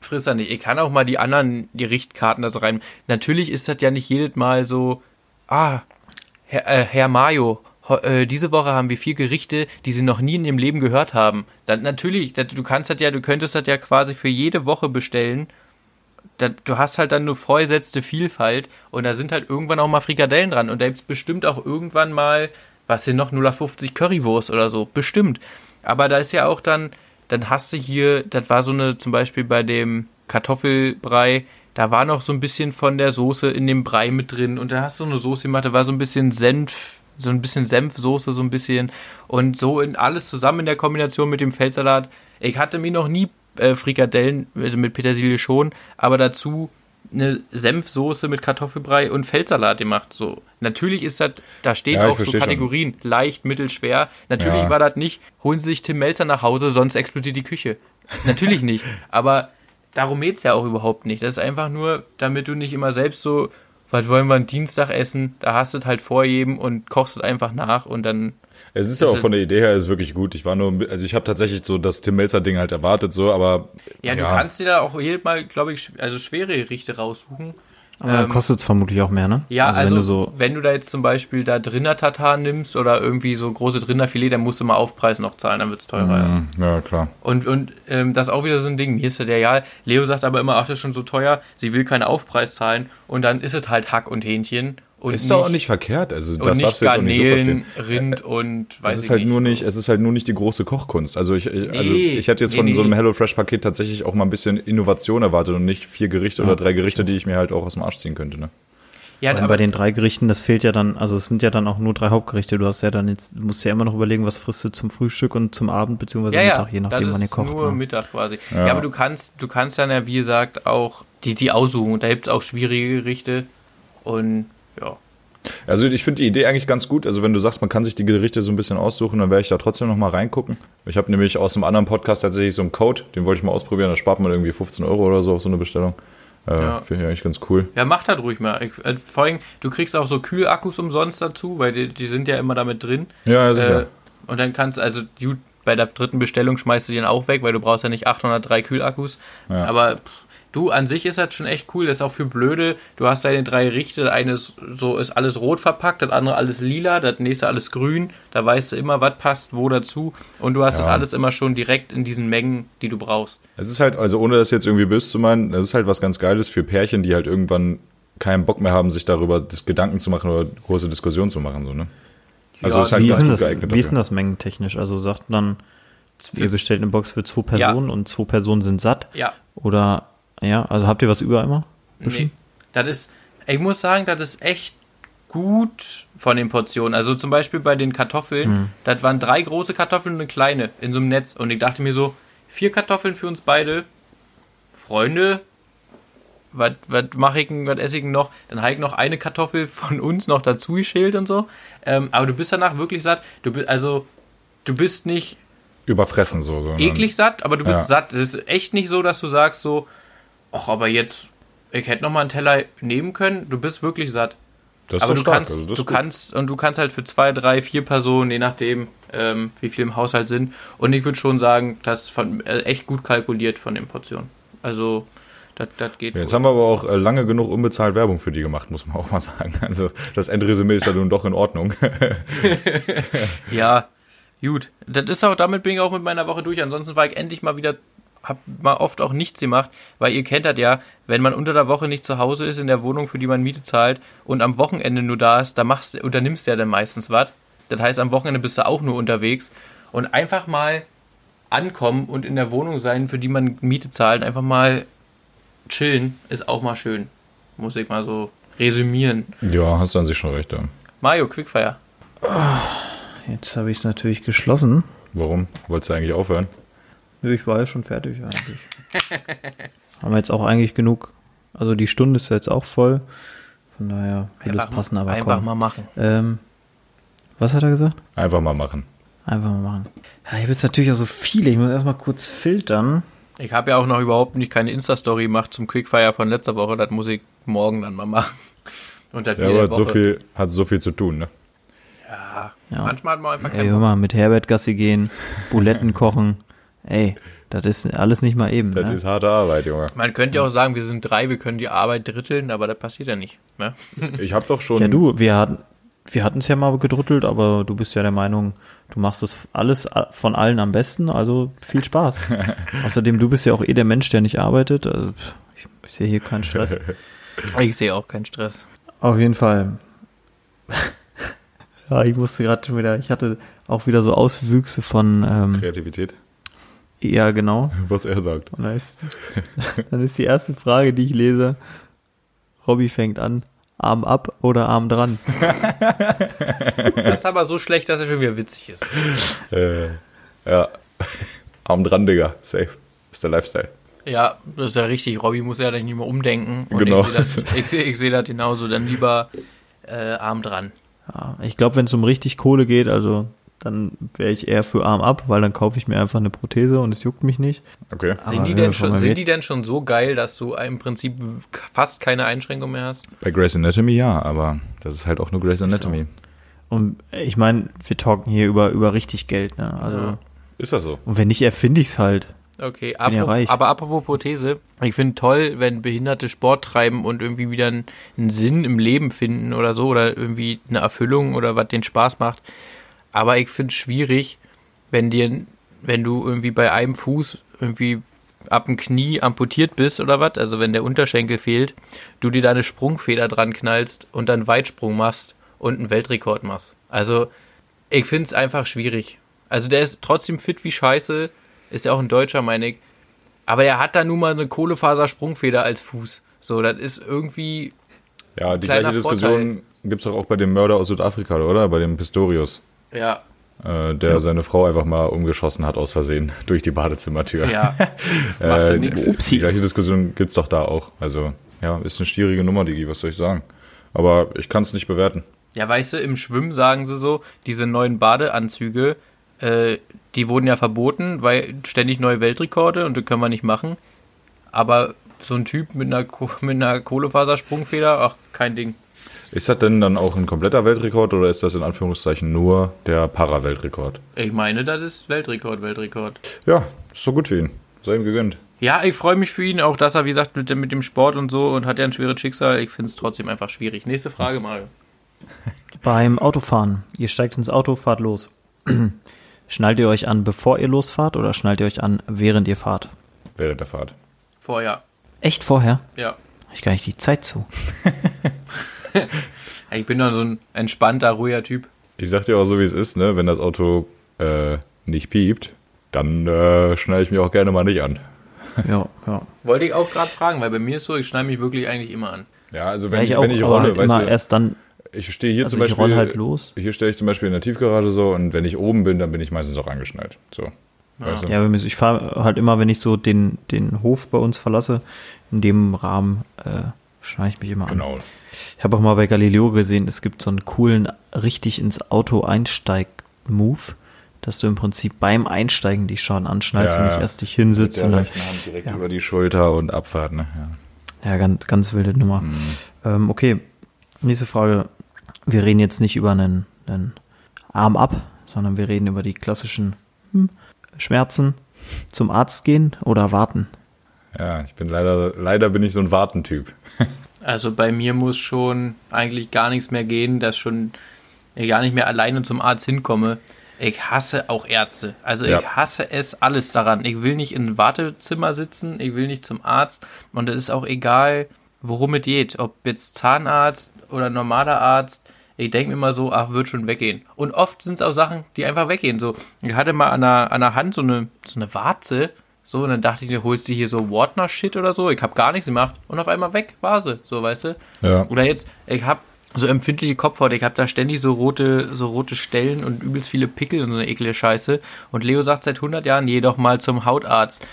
frisst er nicht. Ich kann auch mal die anderen, die Richtkarten da so rein. Natürlich ist das ja nicht jedes Mal so, ah, Herr, äh, Herr Mayo, äh, diese Woche haben wir vier Gerichte, die Sie noch nie in Ihrem Leben gehört haben. Dann natürlich, das, du kannst das ja, du könntest das ja quasi für jede Woche bestellen. Das, du hast halt dann nur vorgesetzte Vielfalt und da sind halt irgendwann auch mal Frikadellen dran und da gibt es bestimmt auch irgendwann mal, was denn noch, 0,50 Currywurst oder so, bestimmt. Aber da ist ja auch dann, dann hast du hier, das war so eine, zum Beispiel bei dem Kartoffelbrei, da war noch so ein bisschen von der Soße in dem Brei mit drin und dann hast du so eine Soße gemacht, da war so ein bisschen Senf, so ein bisschen Senfsoße, so ein bisschen und so in alles zusammen in der Kombination mit dem Feldsalat. Ich hatte mir noch nie äh, Frikadellen, also mit Petersilie schon, aber dazu eine Senfsoße mit Kartoffelbrei und Feldsalat gemacht. So. Natürlich ist das, da stehen Ja, auch so versteh schon. Kategorien, leicht, mittel, schwer. Natürlich Ja. war das nicht, holen Sie sich Tim Melzer nach Hause, sonst explodiert die Küche. Natürlich nicht. Aber darum geht's ja auch überhaupt nicht. Das ist einfach nur, damit du nicht immer selbst so, was wollen wir am Dienstag essen? Da hast du es halt vor jedem und kochst es einfach nach und dann. Es ist ja auch ist- von der Idee her ist wirklich gut. Ich war nur, also ich habe tatsächlich so das Tim Melzer Ding halt erwartet, so, aber Ja, du kannst dir da auch jedes Mal, glaube ich, also schwere Gerichte raussuchen. Aber Ähm, kostet es vermutlich auch mehr, ne? Ja, also, wenn du so, wenn du da jetzt zum Beispiel da Rinder-Tatar nimmst oder irgendwie so große Rinderfilet, dann musst du mal Aufpreis noch zahlen, dann wird's teurer. ja. Mhm, ja klar. Und, und ähm, das ist auch wieder so ein Ding. Mir ist ja, ja, Leo sagt aber immer, ach, das ist schon so teuer, sie will keinen Aufpreis zahlen und dann ist es halt Hack und Hähnchen und Ist doch auch nicht verkehrt. Also und das nicht darfst du jetzt auch nicht so Garnelen, verstehen. Rind und weiß Es ist ich halt nicht. nur nicht, es ist halt nur nicht die große Kochkunst. Also ich, ich- also Nee, ich hätte jetzt nee, von nee. so einem HelloFresh-Paket tatsächlich auch mal ein bisschen Innovation erwartet und nicht vier Gerichte oder drei Gerichte, die ich mir halt auch aus dem Arsch ziehen könnte. Ne? Ja, aber bei den drei Gerichten, das fehlt ja dann, also es sind ja dann auch nur drei Hauptgerichte. Du hast ja dann jetzt, du musst ja immer noch überlegen, was frisst du zum Frühstück und zum Abend beziehungsweise ja, ja, Mittag, je nachdem, wann ihr kocht. nur ne? Mittag quasi. Ja. Ja. aber du kannst, du kannst dann ja, wie gesagt, auch die, die aussuchen. Und da gibt es auch schwierige Gerichte und ja. Also ich finde die Idee eigentlich ganz gut. Also wenn du sagst, man kann sich die Gerichte so ein bisschen aussuchen, dann werde ich da trotzdem noch mal reingucken. Ich habe nämlich aus einem anderen Podcast tatsächlich so einen Code, den wollte ich mal ausprobieren. Da spart man irgendwie 15 Euro oder so auf so eine Bestellung. Äh, Ja. Finde ich eigentlich ganz cool. Ja, mach das ruhig mal. Ich, äh, vor allem, du kriegst auch so Kühlakkus umsonst dazu, weil die, die sind ja immer damit drin. Ja, ja sicher. Äh, und dann kannst also gut, bei der dritten Bestellung schmeißt du den auch weg, weil du brauchst ja nicht 803 Kühlakkus. Ja. Aber pff, Du, an sich ist das schon echt cool. Das ist auch für Blöde. Du hast deine drei Richter. Eines so ist alles rot verpackt, das andere alles lila, das nächste alles grün. Da weißt du immer, was passt wo dazu. Und du hast Ja. das alles immer schon direkt in diesen Mengen, die du brauchst. Es ist halt, also ohne das jetzt irgendwie böse zu meinen, es ist halt was ganz Geiles für Pärchen, die halt irgendwann keinen Bock mehr haben, sich darüber Gedanken zu machen oder große Diskussionen zu machen, so, ne? Also Ja, ist halt wie, ganz ist das, geeignet wie ist denn das mengentechnisch? Also sagt dann, ihr bestellt eine Box für zwei Ja. Personen und zwei Personen sind satt? Ja. Oder, ja, also habt ihr was über immer? Nee. Das ist, ich muss sagen, das ist echt gut von den Portionen. Also zum Beispiel bei den Kartoffeln, das waren drei große Kartoffeln und eine kleine in so einem Netz. Und ich dachte mir so, vier Kartoffeln für uns beide. Freunde, was mache ich, denn- was esse ich denn noch? Dann habe ich noch eine Kartoffel von uns noch dazu geschält und so. Ähm, aber du bist danach wirklich satt. Du bist, also, du bist nicht Überfressen so. so eklig satt, aber du bist Ja. satt. Es ist echt nicht so, dass du sagst so, ach, aber jetzt, ich hätte noch mal einen Teller nehmen können. Du bist wirklich satt. Das ist aber du stark. kannst, also das du gut. kannst und du kannst halt für zwei, drei, vier Personen, je nachdem, ähm, wie viel im Haushalt sind. Und ich würde schon sagen, das ist von äh, echt gut kalkuliert von den Portionen. Also das das geht. Jetzt gut. haben wir aber auch äh, lange genug unbezahlt Werbung für die gemacht, muss man auch mal sagen. (laughs) Also das Endresümee ist ja nun doch in Ordnung. (laughs) Ja, gut. Das ist auch, damit bin ich auch mit meiner Woche durch. Ansonsten war ich endlich mal wieder, hab mal oft auch nichts gemacht, weil ihr kennt das ja, wenn man unter der Woche nicht zu Hause ist in der Wohnung, für die man Miete zahlt und am Wochenende nur da ist, da machst du, unternimmst du ja dann meistens was. Das heißt, am Wochenende bist du auch nur unterwegs und einfach mal ankommen und in der Wohnung sein, für die man Miete zahlt, einfach mal chillen, ist auch mal schön. Muss ich mal so resümieren. ja, hast du an sich schon recht. Ja. Mario, Quickfire. Jetzt habe ich es natürlich geschlossen. Warum? Wolltest du eigentlich aufhören? Nö, ich war ja schon fertig eigentlich. (laughs) Haben wir jetzt auch eigentlich genug. Also die Stunde ist jetzt auch voll. Von daher würde es passen, aber einfach komm. mal machen. Ähm, was hat er gesagt? Einfach mal machen. Einfach mal machen. Ja, ich habe jetzt natürlich auch so viele. Ich muss erstmal kurz filtern. Ich habe ja auch noch überhaupt nicht keine Insta-Story gemacht zum Quickfire von letzter Woche. Das muss ich morgen dann mal machen. (laughs) Und das Ja, aber hat so viel, hat so viel zu tun, ne? Ja, Ja. manchmal hat man einfach Ey, hör Bock. mal, mit Herbert Gassi gehen, Buletten (laughs) kochen. Ey, das ist alles nicht mal eben. Das Ne? ist harte Arbeit, Junge. Man könnte ja auch sagen, wir sind drei, wir können die Arbeit dritteln, aber das passiert ja nicht. Ne? (laughs) Ich habe doch schon. Ja, du, wir hatten wir hatten es ja mal gedrüttelt, aber du bist ja der Meinung, du machst das alles von allen am besten, also viel Spaß. (laughs) Außerdem, du bist ja auch eh der Mensch, der nicht arbeitet. Also, ich, ich sehe hier keinen Stress. (laughs) Ich sehe auch keinen Stress. Auf jeden Fall. ja, ich musste gerade schon wieder, ich hatte auch wieder so Auswüchse von, ähm, Kreativität, ja genau. was er sagt. Und dann ist, dann ist die erste Frage, die ich lese, Robby fängt an, Arm ab oder Arm dran? (laughs) Das ist aber so schlecht, dass er schon wieder witzig ist. Äh, ja. (laughs) Arm dran, Digga. Safe. Ist der Lifestyle. Ja, das ist ja richtig. Robby muss ja dann nicht mehr umdenken. Und Genau. ich sehe das, ich, seh- ich seh das genauso. Dann lieber äh, Arm dran. Ja, ich glaube, wenn es um richtig Kohle geht, also dann wäre ich eher für Arm ab, weil dann kaufe ich mir einfach eine Prothese und es juckt mich nicht. Okay. Aber Sind die, denn schon, sind die denn schon so geil, dass du im Prinzip fast keine Einschränkung mehr hast? Bei Grey's Anatomy ja, aber das ist halt auch nur Grey's Anatomy. Und ich meine, wir talken hier über, über richtig Geld, ne? Also, Ja. Ist das so? und wenn nicht, erfinde ich es halt. Okay, Bin ja apro- reich. aber apropos Prothese, ich finde toll, wenn Behinderte Sport treiben und irgendwie wieder einen, einen Sinn im Leben finden oder so oder irgendwie eine Erfüllung oder was den Spaß macht. Aber ich finde es schwierig, wenn dir, wenn du irgendwie bei einem Fuß irgendwie ab dem Knie amputiert bist oder was, also wenn der Unterschenkel fehlt, du dir da eine Sprungfeder dran knallst und dann Weitsprung machst und einen Weltrekord machst. Also ich finde es einfach schwierig. Also der ist trotzdem fit wie Scheiße, ist ja auch ein Deutscher, meine ich. Aber der hat da nun mal eine Kohlefasersprungfeder als Fuß. So, das ist irgendwie. Ja, die gleiche Diskussion gibt's doch auch bei dem Mörder aus Südafrika, oder? Bei dem Pistorius, Ja, äh, der seine Frau einfach mal umgeschossen hat aus Versehen (laughs) durch die Badezimmertür. ja. (laughs) Machst du Äh, die, gleiche Diskussion gibt's doch da auch. Also, ja, ist eine schwierige Nummer, Digi, was soll ich sagen? Aber ich kann es nicht bewerten. Ja, weißt du, im Schwimmen sagen sie so, diese neuen Badeanzüge, äh, die wurden ja verboten, weil ständig neue Weltrekorde und das können wir nicht machen. Aber so ein Typ mit einer, mit einer Kohlefasersprungfeder, ach, kein Ding. Ist das denn dann auch ein kompletter Weltrekord oder ist das in Anführungszeichen nur der Para-Weltrekord? Ich meine, das ist Weltrekord, Weltrekord. Ja, ist so gut für ihn. Sei ihm gegönnt. Ja, ich freue mich für ihn, auch dass er, wie gesagt, mit, dem- mit dem Sport und so und hat ja ein schweres Schicksal. Ich finde es trotzdem einfach schwierig. Nächste Frage, Mario. (laughs) Beim Autofahren, ihr steigt ins Auto, fahrt los. (clears throat) Schnallt ihr euch an, bevor ihr losfahrt oder schnallt ihr euch an, während ihr fahrt? Während der Fahrt. Vorher. Echt vorher? Ja. Hab ich gar nicht die Zeit zu. (laughs) (laughs) Ich bin doch so ein entspannter, ruhiger Typ. Ich sag dir auch so, wie es ist, ne? Wenn das Auto äh, nicht piept, dann äh, schneide ich mich auch gerne mal nicht an. Ja, ja. Wollte ich auch gerade fragen, weil bei mir ist so, ich schneide mich wirklich eigentlich immer an. Ja, also ja wenn ich, auch, wenn ich rolle, halt weißt immer du, erst dann, ich stehe hier also zum ich Beispiel. roll halt los. Hier stehe ich zum Beispiel in der Tiefgarage so und wenn ich oben bin, dann bin ich meistens auch angeschnallt. So. Weißt du? Ja, wenn wir- ich fahre halt immer, wenn ich so den, den Hof bei uns verlasse, in dem Rahmen äh, schneide ich mich immer an. Genau. Ich habe auch mal bei Galileo gesehen, es gibt so einen coolen, richtig ins Auto einsteig-Move, dass du im Prinzip beim Einsteigen dich schon anschnallst Ja, und nicht erst dich Mit hinsetzt. der Und dann, rechten Hand direkt Ja. über die Schulter und Abfahrt, ne? Ja. ja, ganz, ganz wilde Nummer. Mhm. Ähm, okay, nächste Frage. Wir reden jetzt nicht über einen, einen Arm ab, sondern wir reden über die klassischen hm, Schmerzen. Zum Arzt gehen oder warten? Ja, ich bin leider, leider bin ich so ein Wartentyp. (laughs) Also bei mir muss schon eigentlich gar nichts mehr gehen, dass schon ich gar nicht mehr alleine zum Arzt hinkomme. Ich hasse auch Ärzte. Also Ja. ich hasse es alles daran. Ich will nicht im Wartezimmer sitzen, ich will nicht zum Arzt. Und es ist auch egal, worum es geht. Ob jetzt Zahnarzt oder normaler Arzt. Ich denke mir immer so, ach, wird schon weggehen. Und oft sind es auch Sachen, die einfach weggehen. So, ich hatte mal an der, an der Hand so eine, so eine Warze. So, und dann dachte ich, du holst dir hier so Wardner-Shit oder so. Ich habe gar nichts gemacht. Und auf einmal weg war sie. So, weißt du? Ja. Oder jetzt, ich habe so empfindliche Kopfhaut, ich habe da ständig so rote, so rote Stellen und übelst viele Pickel und so eine eklige Scheiße. Und Leo sagt seit 100 Jahren, geh doch mal zum Hautarzt.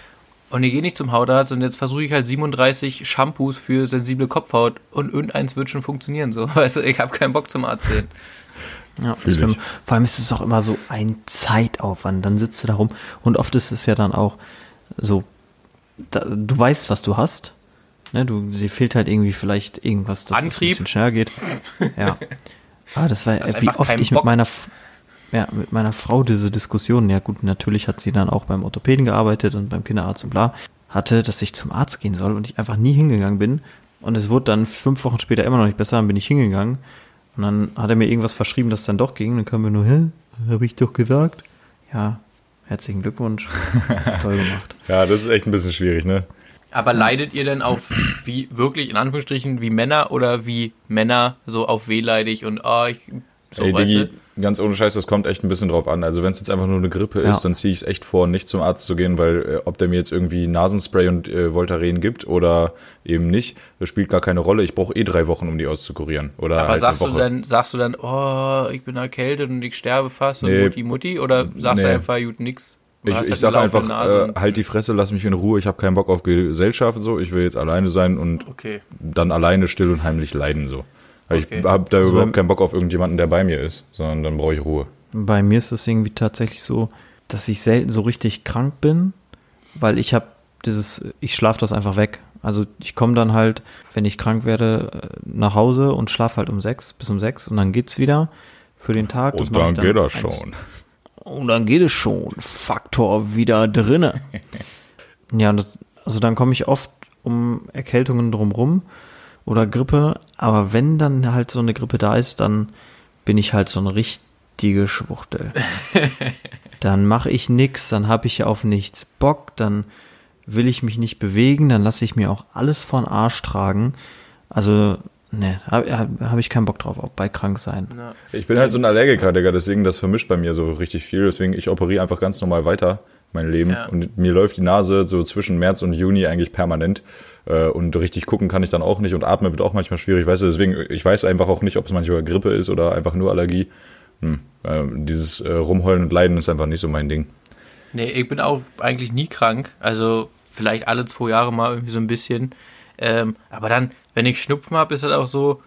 Und ich gehe nicht zum Hautarzt und jetzt versuche ich halt 37 Shampoos für sensible Kopfhaut und irgendeins wird schon funktionieren. So, (laughs) weißt du, ich habe keinen Bock zum Arzt sehen. Ja, beim, vor allem ist es auch immer so ein Zeitaufwand. Dann sitzt du da rum und oft ist es ja dann auch so, da, du weißt, was du hast. Ne, du, dir fehlt halt irgendwie vielleicht irgendwas, dass es ein bisschen schneller geht. (laughs) Ja. Ah, das war, Hast wie oft ich mit Bock. meiner, ja, mit meiner Frau diese Diskussion, ja gut, natürlich hat sie dann auch beim Orthopäden gearbeitet und beim Kinderarzt und bla, hatte, dass ich zum Arzt gehen soll und ich einfach nie hingegangen bin. Und es wurde dann fünf Wochen später immer noch nicht besser, dann bin ich hingegangen. Und dann hat er mir irgendwas verschrieben, das dann doch ging. Dann kam mir nur, hä? Habe ich doch gesagt. Ja, herzlichen Glückwunsch. Hast du toll gemacht. (laughs) Ja, das ist echt ein bisschen schwierig, ne? Aber leidet ihr denn auf wie wirklich in Anführungsstrichen wie Männer oder wie Männer so auf wehleidig und ah, ich so Ey, weißt Digi, du? Ganz ohne Scheiß, das kommt echt ein bisschen drauf an. Also wenn es jetzt einfach nur eine Grippe Ja. ist, dann ziehe ich es echt vor, nicht zum Arzt zu gehen, weil äh, ob der mir jetzt irgendwie Nasenspray und äh, Voltaren gibt oder eben nicht, das spielt gar keine Rolle. Ich brauche eh drei Wochen, um die auszukurieren. Oder Aber halt sagst du dann, sagst du dann, oh, ich bin erkältet und ich sterbe fast und Nee. Mutti Mutti oder sagst du Nee. einfach, gut, nix? Du Ich, ich halt sage einfach, äh, und- halt die Fresse, lass mich in Ruhe, ich habe keinen Bock auf Gesellschaft, so, ich will jetzt alleine sein und Okay. dann alleine still und heimlich leiden, so. Weil Okay. Ich habe da Also überhaupt keinen Bock auf irgendjemanden, der bei mir ist, sondern dann brauche ich Ruhe. Bei mir ist es irgendwie tatsächlich so, dass ich selten so richtig krank bin, weil ich habe dieses, ich schlafe das einfach weg. Also ich komme dann halt, wenn ich krank werde, äh, nach Hause und schlafe halt um sechs bis um sechs und dann geht's wieder für den Tag. Und dann ich geht das schon. Und dann geht es schon. Faktor wieder drinne. (laughs) ja, und das, also dann komme ich oft um Erkältungen drumrum oder Grippe. Aber wenn dann halt so eine Grippe da ist, dann bin ich halt so eine richtige Schwuchtel. (laughs) dann mache ich nix, dann habe ich auf nichts Bock, dann will ich mich nicht bewegen, dann lasse ich mir auch alles von Arsch tragen. Also, ne, habe hab ich keinen Bock drauf, auch bei krank sein. Ja. Ich bin halt so ein Allergiker, Digga, deswegen das vermischt bei mir so richtig viel. Deswegen, ich operiere einfach ganz normal weiter, mein Leben. Ja. Und mir läuft die Nase so zwischen März und Juni eigentlich permanent. Äh, Und richtig gucken kann ich dann auch nicht und atmen wird auch manchmal schwierig. Weißt du, deswegen, ich weiß einfach auch nicht, ob es manchmal Grippe ist oder einfach nur Allergie. Hm. Äh, Dieses äh, Rumheulen und Leiden ist einfach nicht so mein Ding. Nee, ich bin auch eigentlich nie krank. Also vielleicht alle zwei Jahre mal irgendwie so ein bisschen. Ähm, aber dann, wenn ich Schnupfen habe, ist halt auch so,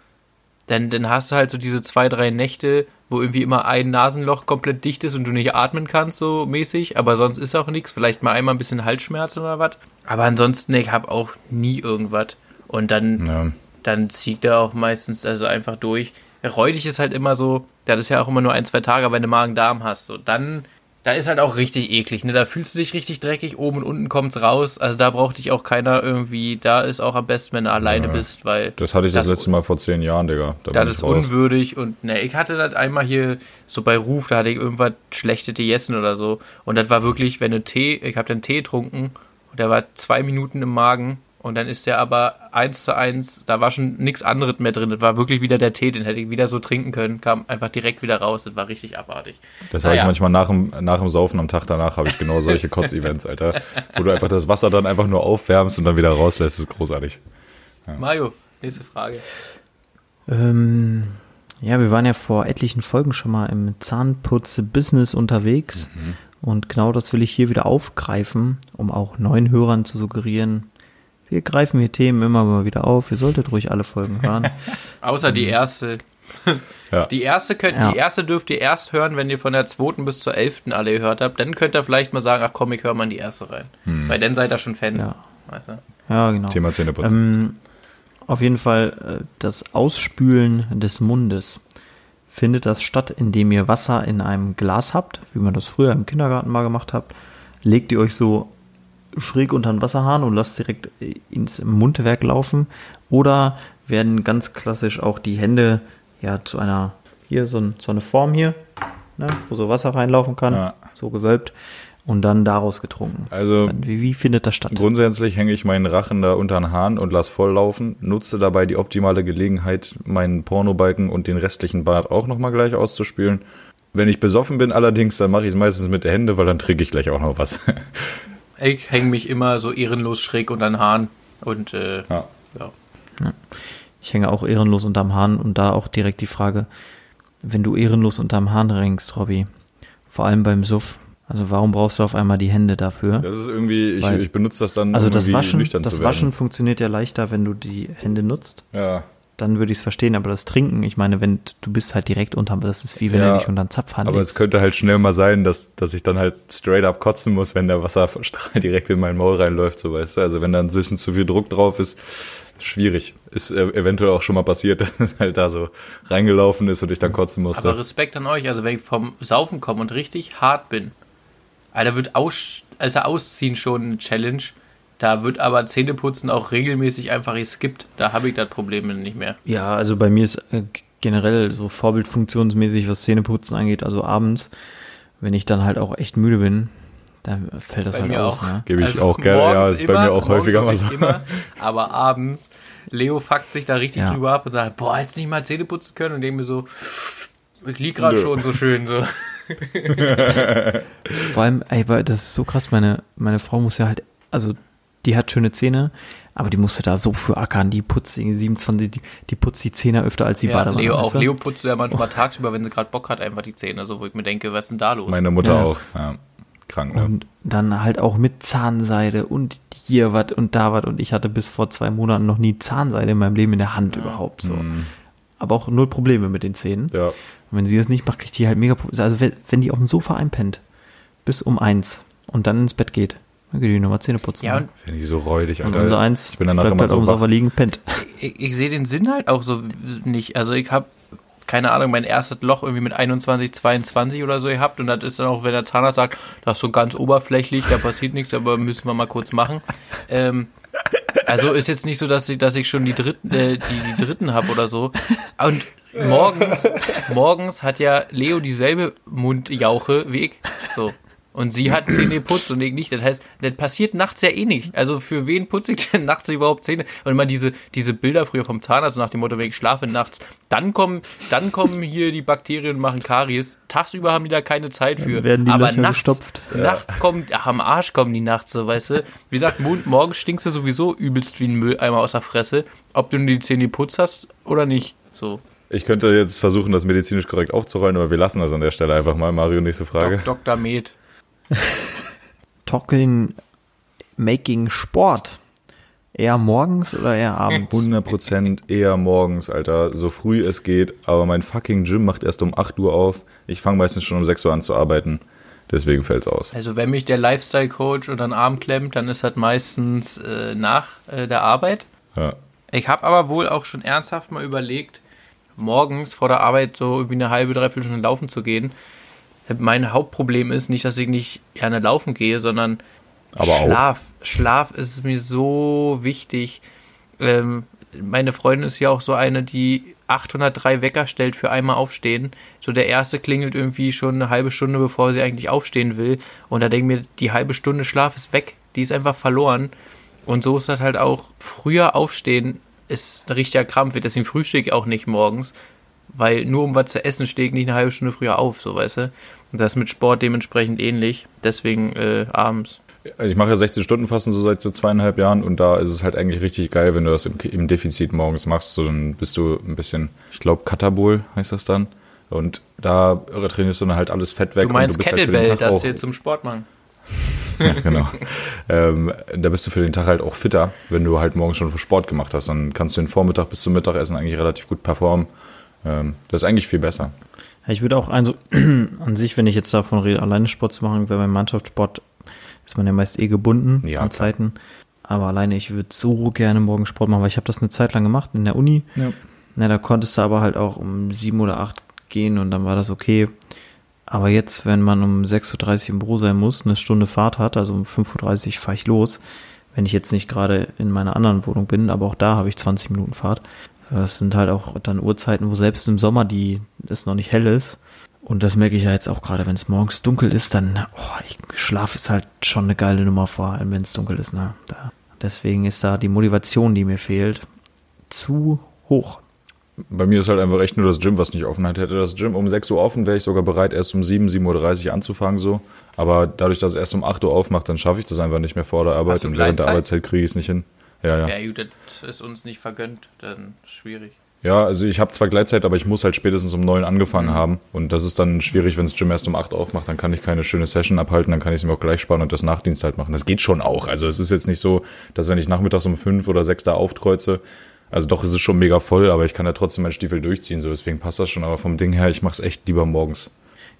dann, dann hast du halt so diese zwei, drei Nächte, wo irgendwie immer ein Nasenloch komplett dicht ist und du nicht atmen kannst, so mäßig. Aber sonst ist auch nichts. Vielleicht mal einmal ein bisschen Halsschmerzen oder was. Aber ansonsten, ich habe auch nie irgendwas. Und dann Ja. dann zieht er auch meistens also einfach durch. Räudig ist halt immer so, das ist ja auch immer nur ein, zwei Tage, wenn du Magen-Darm hast. So, dann Da ist halt auch richtig eklig, ne? Da fühlst du dich richtig dreckig, oben und unten kommt's raus. Also da braucht dich auch keiner irgendwie, da ist auch am besten, wenn du alleine Ja. bist, weil. Das hatte ich das, Das- letzte Mal vor zehn Jahren, Digga. Da Das ist raus. unwürdig und ne, ich hatte das einmal hier so bei Ruf, da hatte ich irgendwas schlechte gegessen oder so. Und das war wirklich, wenn du Tee, ich habe dann Tee getrunken und der war zwei Minuten im Magen und dann ist der aber eins zu eins, da war schon nichts anderes mehr drin. Das war wirklich wieder der Tee, den hätte ich wieder so trinken können, kam einfach direkt wieder raus. Das war richtig abartig. Das habe ich Naja. manchmal nach dem, nach dem Saufen am Tag danach, habe ich genau solche Kotz-Events, Alter. Wo du einfach das Wasser dann einfach nur aufwärmst und dann wieder rauslässt. Das ist großartig. Mario, nächste Frage. Ähm, ja, wir waren ja vor etlichen Folgen schon mal im Zahnputz-Business unterwegs. Und genau das will ich hier wieder aufgreifen, um auch neuen Hörern zu suggerieren. Wir greifen hier Themen immer mal wieder auf. Ihr solltet ruhig alle Folgen hören. (laughs) Außer die erste. Ja. Die erste könnt, Ja. die erste dürft ihr erst hören, wenn ihr von der zweiten bis zur elften alle gehört habt. Dann könnt ihr vielleicht mal sagen, ach komm, ich höre mal in die erste rein. Weil dann seid ihr schon Fans. Ja. Weißt du? ja, genau. Thema Zähneputzen. Ähm, auf jeden Fall äh, das Ausspülen des Mundes. Findet das statt, indem ihr Wasser in einem Glas habt, wie man das früher im Kindergarten mal gemacht habt. Legt ihr euch so schräg unter den Wasserhahn und lasst direkt äh, ins Mundwerk laufen. Oder werden ganz klassisch auch die Hände ja zu einer, hier so, so eine Form hier, ne, wo so Wasser reinlaufen kann, Ja. so gewölbt und dann daraus getrunken. Also Wie, wie findet das statt? grundsätzlich hänge ich meinen Rachen da unter den Hahn und lass voll laufen, nutze dabei die optimale Gelegenheit, meinen Pornobalken und den restlichen Bart auch nochmal gleich auszuspülen. Wenn ich besoffen bin allerdings, dann mache ich es meistens mit der Hände, weil dann trinke ich gleich auch noch was. (laughs) Ich hänge mich immer so ehrenlos schräg unter den Hahn. Und äh, ja. ja. Ich hänge auch ehrenlos unterm Hahn und da auch direkt die Frage, wenn du ehrenlos unterm Hahn hängst, Robby, vor allem beim Suff, also warum brauchst du auf einmal die Hände dafür? Das ist irgendwie, ich, Weil- ich benutze das dann, Also um das irgendwie Waschen, nüchtern das zu Waschen funktioniert ja leichter, wenn du die Hände nutzt. Ja, Dann würde ich es verstehen, aber das Trinken, ich meine, wenn du bist halt direkt unterm, das ist wie wenn Ja, du dich unter den Zapfhahn aber es könnte halt schnell mal sein, dass, dass ich dann halt straight up kotzen muss, wenn der Wasserstrahl (laughs) direkt in mein Maul reinläuft, so weißt du. Also wenn da ein bisschen zu viel Druck drauf ist, schwierig. Ist äh, eventuell auch schon mal passiert, (laughs) dass es halt da so reingelaufen ist und ich dann kotzen musste. Aber Respekt an euch. Also wenn ich vom Saufen komme und richtig hart bin, Alter, wird aus, also Ausziehen schon eine Challenge. Da wird aber Zähneputzen auch regelmäßig einfach geskippt. Da habe ich das Problem nicht mehr. Ja, also bei mir ist äh, generell so vorbildfunktionsmäßig, was Zähneputzen angeht, also abends, wenn ich dann halt auch echt müde bin, dann fällt das Bei halt mir aus. auch. Ne? Gebe ich Also auch gerne, ja, morgens ist bei mir auch morgens häufiger mal ich so. Immer, aber abends, Leo fuckt sich da richtig Ja. drüber ab und sagt, boah, hättest du nicht mal Zähne putzen können? Und denke mir so, ich lieg gerade schon so schön so. (laughs) (laughs) Vor allem, ey, weil das ist so krass, meine, meine Frau muss ja halt, also die hat schöne Zähne, aber die musste da so für ackern, die putzt irgendwie 27, die, die putzt die Zähne öfter als die Ja, Badewanne. Leo auch. Leo putzt ja manchmal tagsüber, wenn sie gerade Bock hat, einfach die Zähne. So, wo ich mir denke, was ist denn da los? Meine Mutter Ja. auch. Ja. Krank, ne? Und dann halt auch mit Zahnseide und hier was und da was und ich hatte bis vor zwei Monaten noch nie Zahnseide in meinem Leben in der Hand überhaupt so. Mhm. Aber auch null Probleme mit den Zähnen. Ja. Und wenn sie das nicht macht, kriegt die halt mega Probleme. Also wenn, die auf dem Sofa einpennt, bis um eins und dann ins Bett geht, dann geht die nochmal Zähne putzen. ja, und Finde ich so räudig, und Alter. unser eins ich bin danach bleibt immer halt auf so dem Sofa liegen, pennt. ich, ich sehe den Sinn halt auch so nicht. Also ich habe keine Ahnung, mein erstes Loch irgendwie mit 21, 22 oder so gehabt und das ist dann auch, wenn der Zahnarzt sagt, das ist so ganz oberflächlich, da passiert nichts, aber müssen wir mal kurz machen. Ähm, also ist jetzt nicht so, dass ich, dass ich schon die dritten, äh, die, die dritten habe oder so. Und morgens, morgens hat ja Leo dieselbe Mundjauche wie ich. So. Und sie hat Zähne geputzt und ich nicht. Das heißt, das passiert nachts ja eh nicht. Also für wen putze ich denn nachts überhaupt Zähne? Und immer diese, diese Bilder früher vom Zahnarzt nach dem Motto, wenn ich schlafe nachts, dann kommen, dann kommen hier die Bakterien und machen Karies. Tagsüber haben die da keine Zeit für. Dann werden die Aber Löcher nachts, gestopft. nachts kommen, ach, am Arsch kommen die nachts, so, weißt du. Wie gesagt, mo- morgens stinkst du sowieso übelst wie ein Mülleimer aus der Fresse. Ob du nur die Zähne geputzt hast oder nicht. So. Ich könnte jetzt versuchen, das medizinisch korrekt aufzurollen, aber wir lassen das an der Stelle einfach mal. Mario, nächste Frage. Dok Dr. Med. (laughs) Talking, making Sport. Eher morgens oder eher abends? (laughs) 100% eher morgens, Alter. So früh es geht. Aber mein fucking Gym macht erst um 8 Uhr auf. Ich fange meistens schon um 6 Uhr an zu arbeiten. Deswegen fällt's aus. Also wenn mich der Lifestyle-Coach unter den Arm klemmt, dann ist das meistens äh, nach äh, der Arbeit. Ja. Ich habe aber wohl auch schon ernsthaft mal überlegt, morgens vor der Arbeit so irgendwie eine halbe, dreiviertel Stunde laufen zu gehen. Mein Hauptproblem ist nicht, dass ich nicht gerne laufen gehe, sondern Aber auch. Schlaf. Schlaf ist mir so wichtig. Ähm, meine Freundin ist ja auch so eine, die 803 Wecker stellt für einmal aufstehen. So der erste klingelt irgendwie schon eine halbe Stunde, bevor sie eigentlich aufstehen will. Und da denke ich mir, die halbe Stunde Schlaf ist weg. Die ist einfach verloren. Und so ist das halt auch. Früher aufstehen ist ein richtiger Krampf. Deswegen frühstücke ich auch nicht morgens. Weil nur um was zu essen stehe ich nicht eine halbe Stunde früher auf, so weißt du. Und das ist mit Sport dementsprechend ähnlich. Deswegen äh, abends. Also ich mache ja 16 Stunden Fasten so seit so zweieinhalb Jahren und da ist es halt eigentlich richtig geil, wenn du das im, im Defizit morgens machst. So, dann bist du ein bisschen, ich glaube, Katabol heißt das dann. Und da trainierst du dann halt alles Fett weg. Du meinst und du bist Kettlebell, halt den Tag das auch, hier zum Sport machen. Ja, genau. (laughs) ähm, da bist du für den Tag halt auch fitter, wenn du halt morgens schon Sport gemacht hast. Dann kannst du den Vormittag bis zum Mittagessen eigentlich relativ gut performen. Ähm, das ist eigentlich viel besser. Ja, Ich würde auch also (clears throat) an sich, wenn ich jetzt davon rede, alleine Sport zu machen, weil beim Mannschaftssport ist man ja meist eh gebunden Ja, an. Zeiten. Aber alleine, ich würde so gerne morgen Sport machen, weil ich habe das eine Zeit lang gemacht in der Uni. Ja. Na, da konntest du aber halt auch um sieben oder acht gehen und dann war das okay. Aber jetzt, wenn man um 6.30 Uhr im Büro sein muss, eine Stunde Fahrt hat, also um 5.30 Uhr fahre ich los, wenn ich jetzt nicht gerade in meiner anderen Wohnung bin, aber auch da habe ich 20 Minuten Fahrt. Das sind halt auch dann Uhrzeiten, wo selbst im Sommer die es noch nicht hell ist. Und das merke ich ja jetzt auch gerade, wenn es morgens dunkel ist, dann, oh, ich, Schlaf ist halt schon eine geile Nummer, vor allem wenn es dunkel ist. Ne? Da, deswegen ist da die Motivation, die mir fehlt, zu hoch. Bei mir ist halt einfach echt nur das Gym, was nicht offen hat. Hätte das Gym um 6 Uhr offen, wäre ich sogar bereit, erst um 7, 7.30 Uhr anzufangen so. Aber dadurch, dass es erst um 8 Uhr aufmacht, dann schaffe ich das einfach nicht mehr vor der Arbeit und während der? Arbeitszeit kriege ich es nicht hin. Ja, ja. Ja, gut, das ist uns nicht vergönnt, dann schwierig. Ja, also ich habe zwar Gleitzeit, aber ich muss halt spätestens um 9 angefangen haben. Und das ist dann schwierig, wenn das Gym erst um 8 aufmacht, dann kann ich keine schöne Session abhalten, dann kann ich es mir auch gleich sparen und das Nachtdienst halt machen. Das geht schon auch. Also es ist jetzt nicht so, dass wenn ich nachmittags um 5 oder 6 da aufkreuze, also doch ist es schon mega voll, aber ich kann ja trotzdem meinen Stiefel durchziehen, so deswegen passt das schon. Aber vom Ding her, ich mache es echt lieber morgens.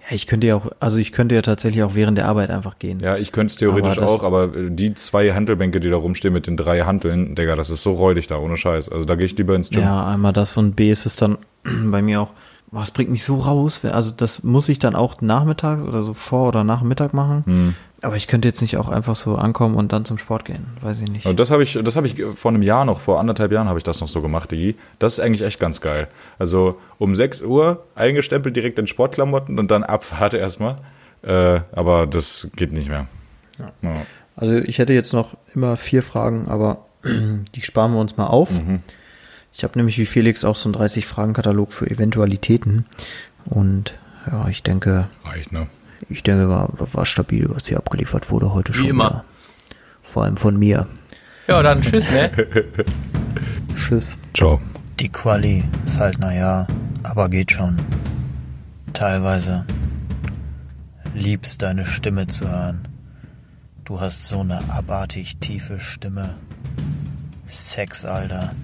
Ja, ich könnte ja auch, also ich könnte ja tatsächlich auch während der Arbeit einfach gehen. Ja, ich könnte es theoretisch Aber auch, aber die zwei Handelbänke, die da rumstehen mit den drei Hanteln, Digga, das ist so räudig da, ohne Scheiß. Also da gehe ich lieber ins Gym. Ja, einmal das und B ist es dann (clears throat) bei mir auch, boah, es bringt mich so raus. Also das muss ich dann auch nachmittags oder so vor oder nach Mittag machen. Hm. Aber ich könnte jetzt nicht auch einfach so ankommen und dann zum Sport gehen. Weiß ich nicht. Und das habe ich, das habe ich vor einem Jahr noch, vor anderthalb Jahren habe ich das noch so gemacht, Digi. Das ist eigentlich echt ganz geil. Also um 6 Uhr eingestempelt direkt in Sportklamotten und dann Abfahrt erstmal. Äh, aber das geht nicht mehr. Ja. Also ich hätte jetzt noch immer vier Fragen, aber (clears throat) die sparen wir uns mal auf. Ich habe nämlich wie Felix auch so einen 30-Fragen-Katalog für Eventualitäten. Und ja, ich denke, Reicht, ne? ich denke, war, war stabil, was hier abgeliefert wurde heute schon. immer. wieder. Vor allem von mir. Ja, dann tschüss, ne? (laughs) Tschüss. Ciao. Die Quali ist halt naja, aber geht schon. Teilweise. Liebst deine Stimme zu hören. Du hast so eine abartig tiefe Stimme. Sex, Alter.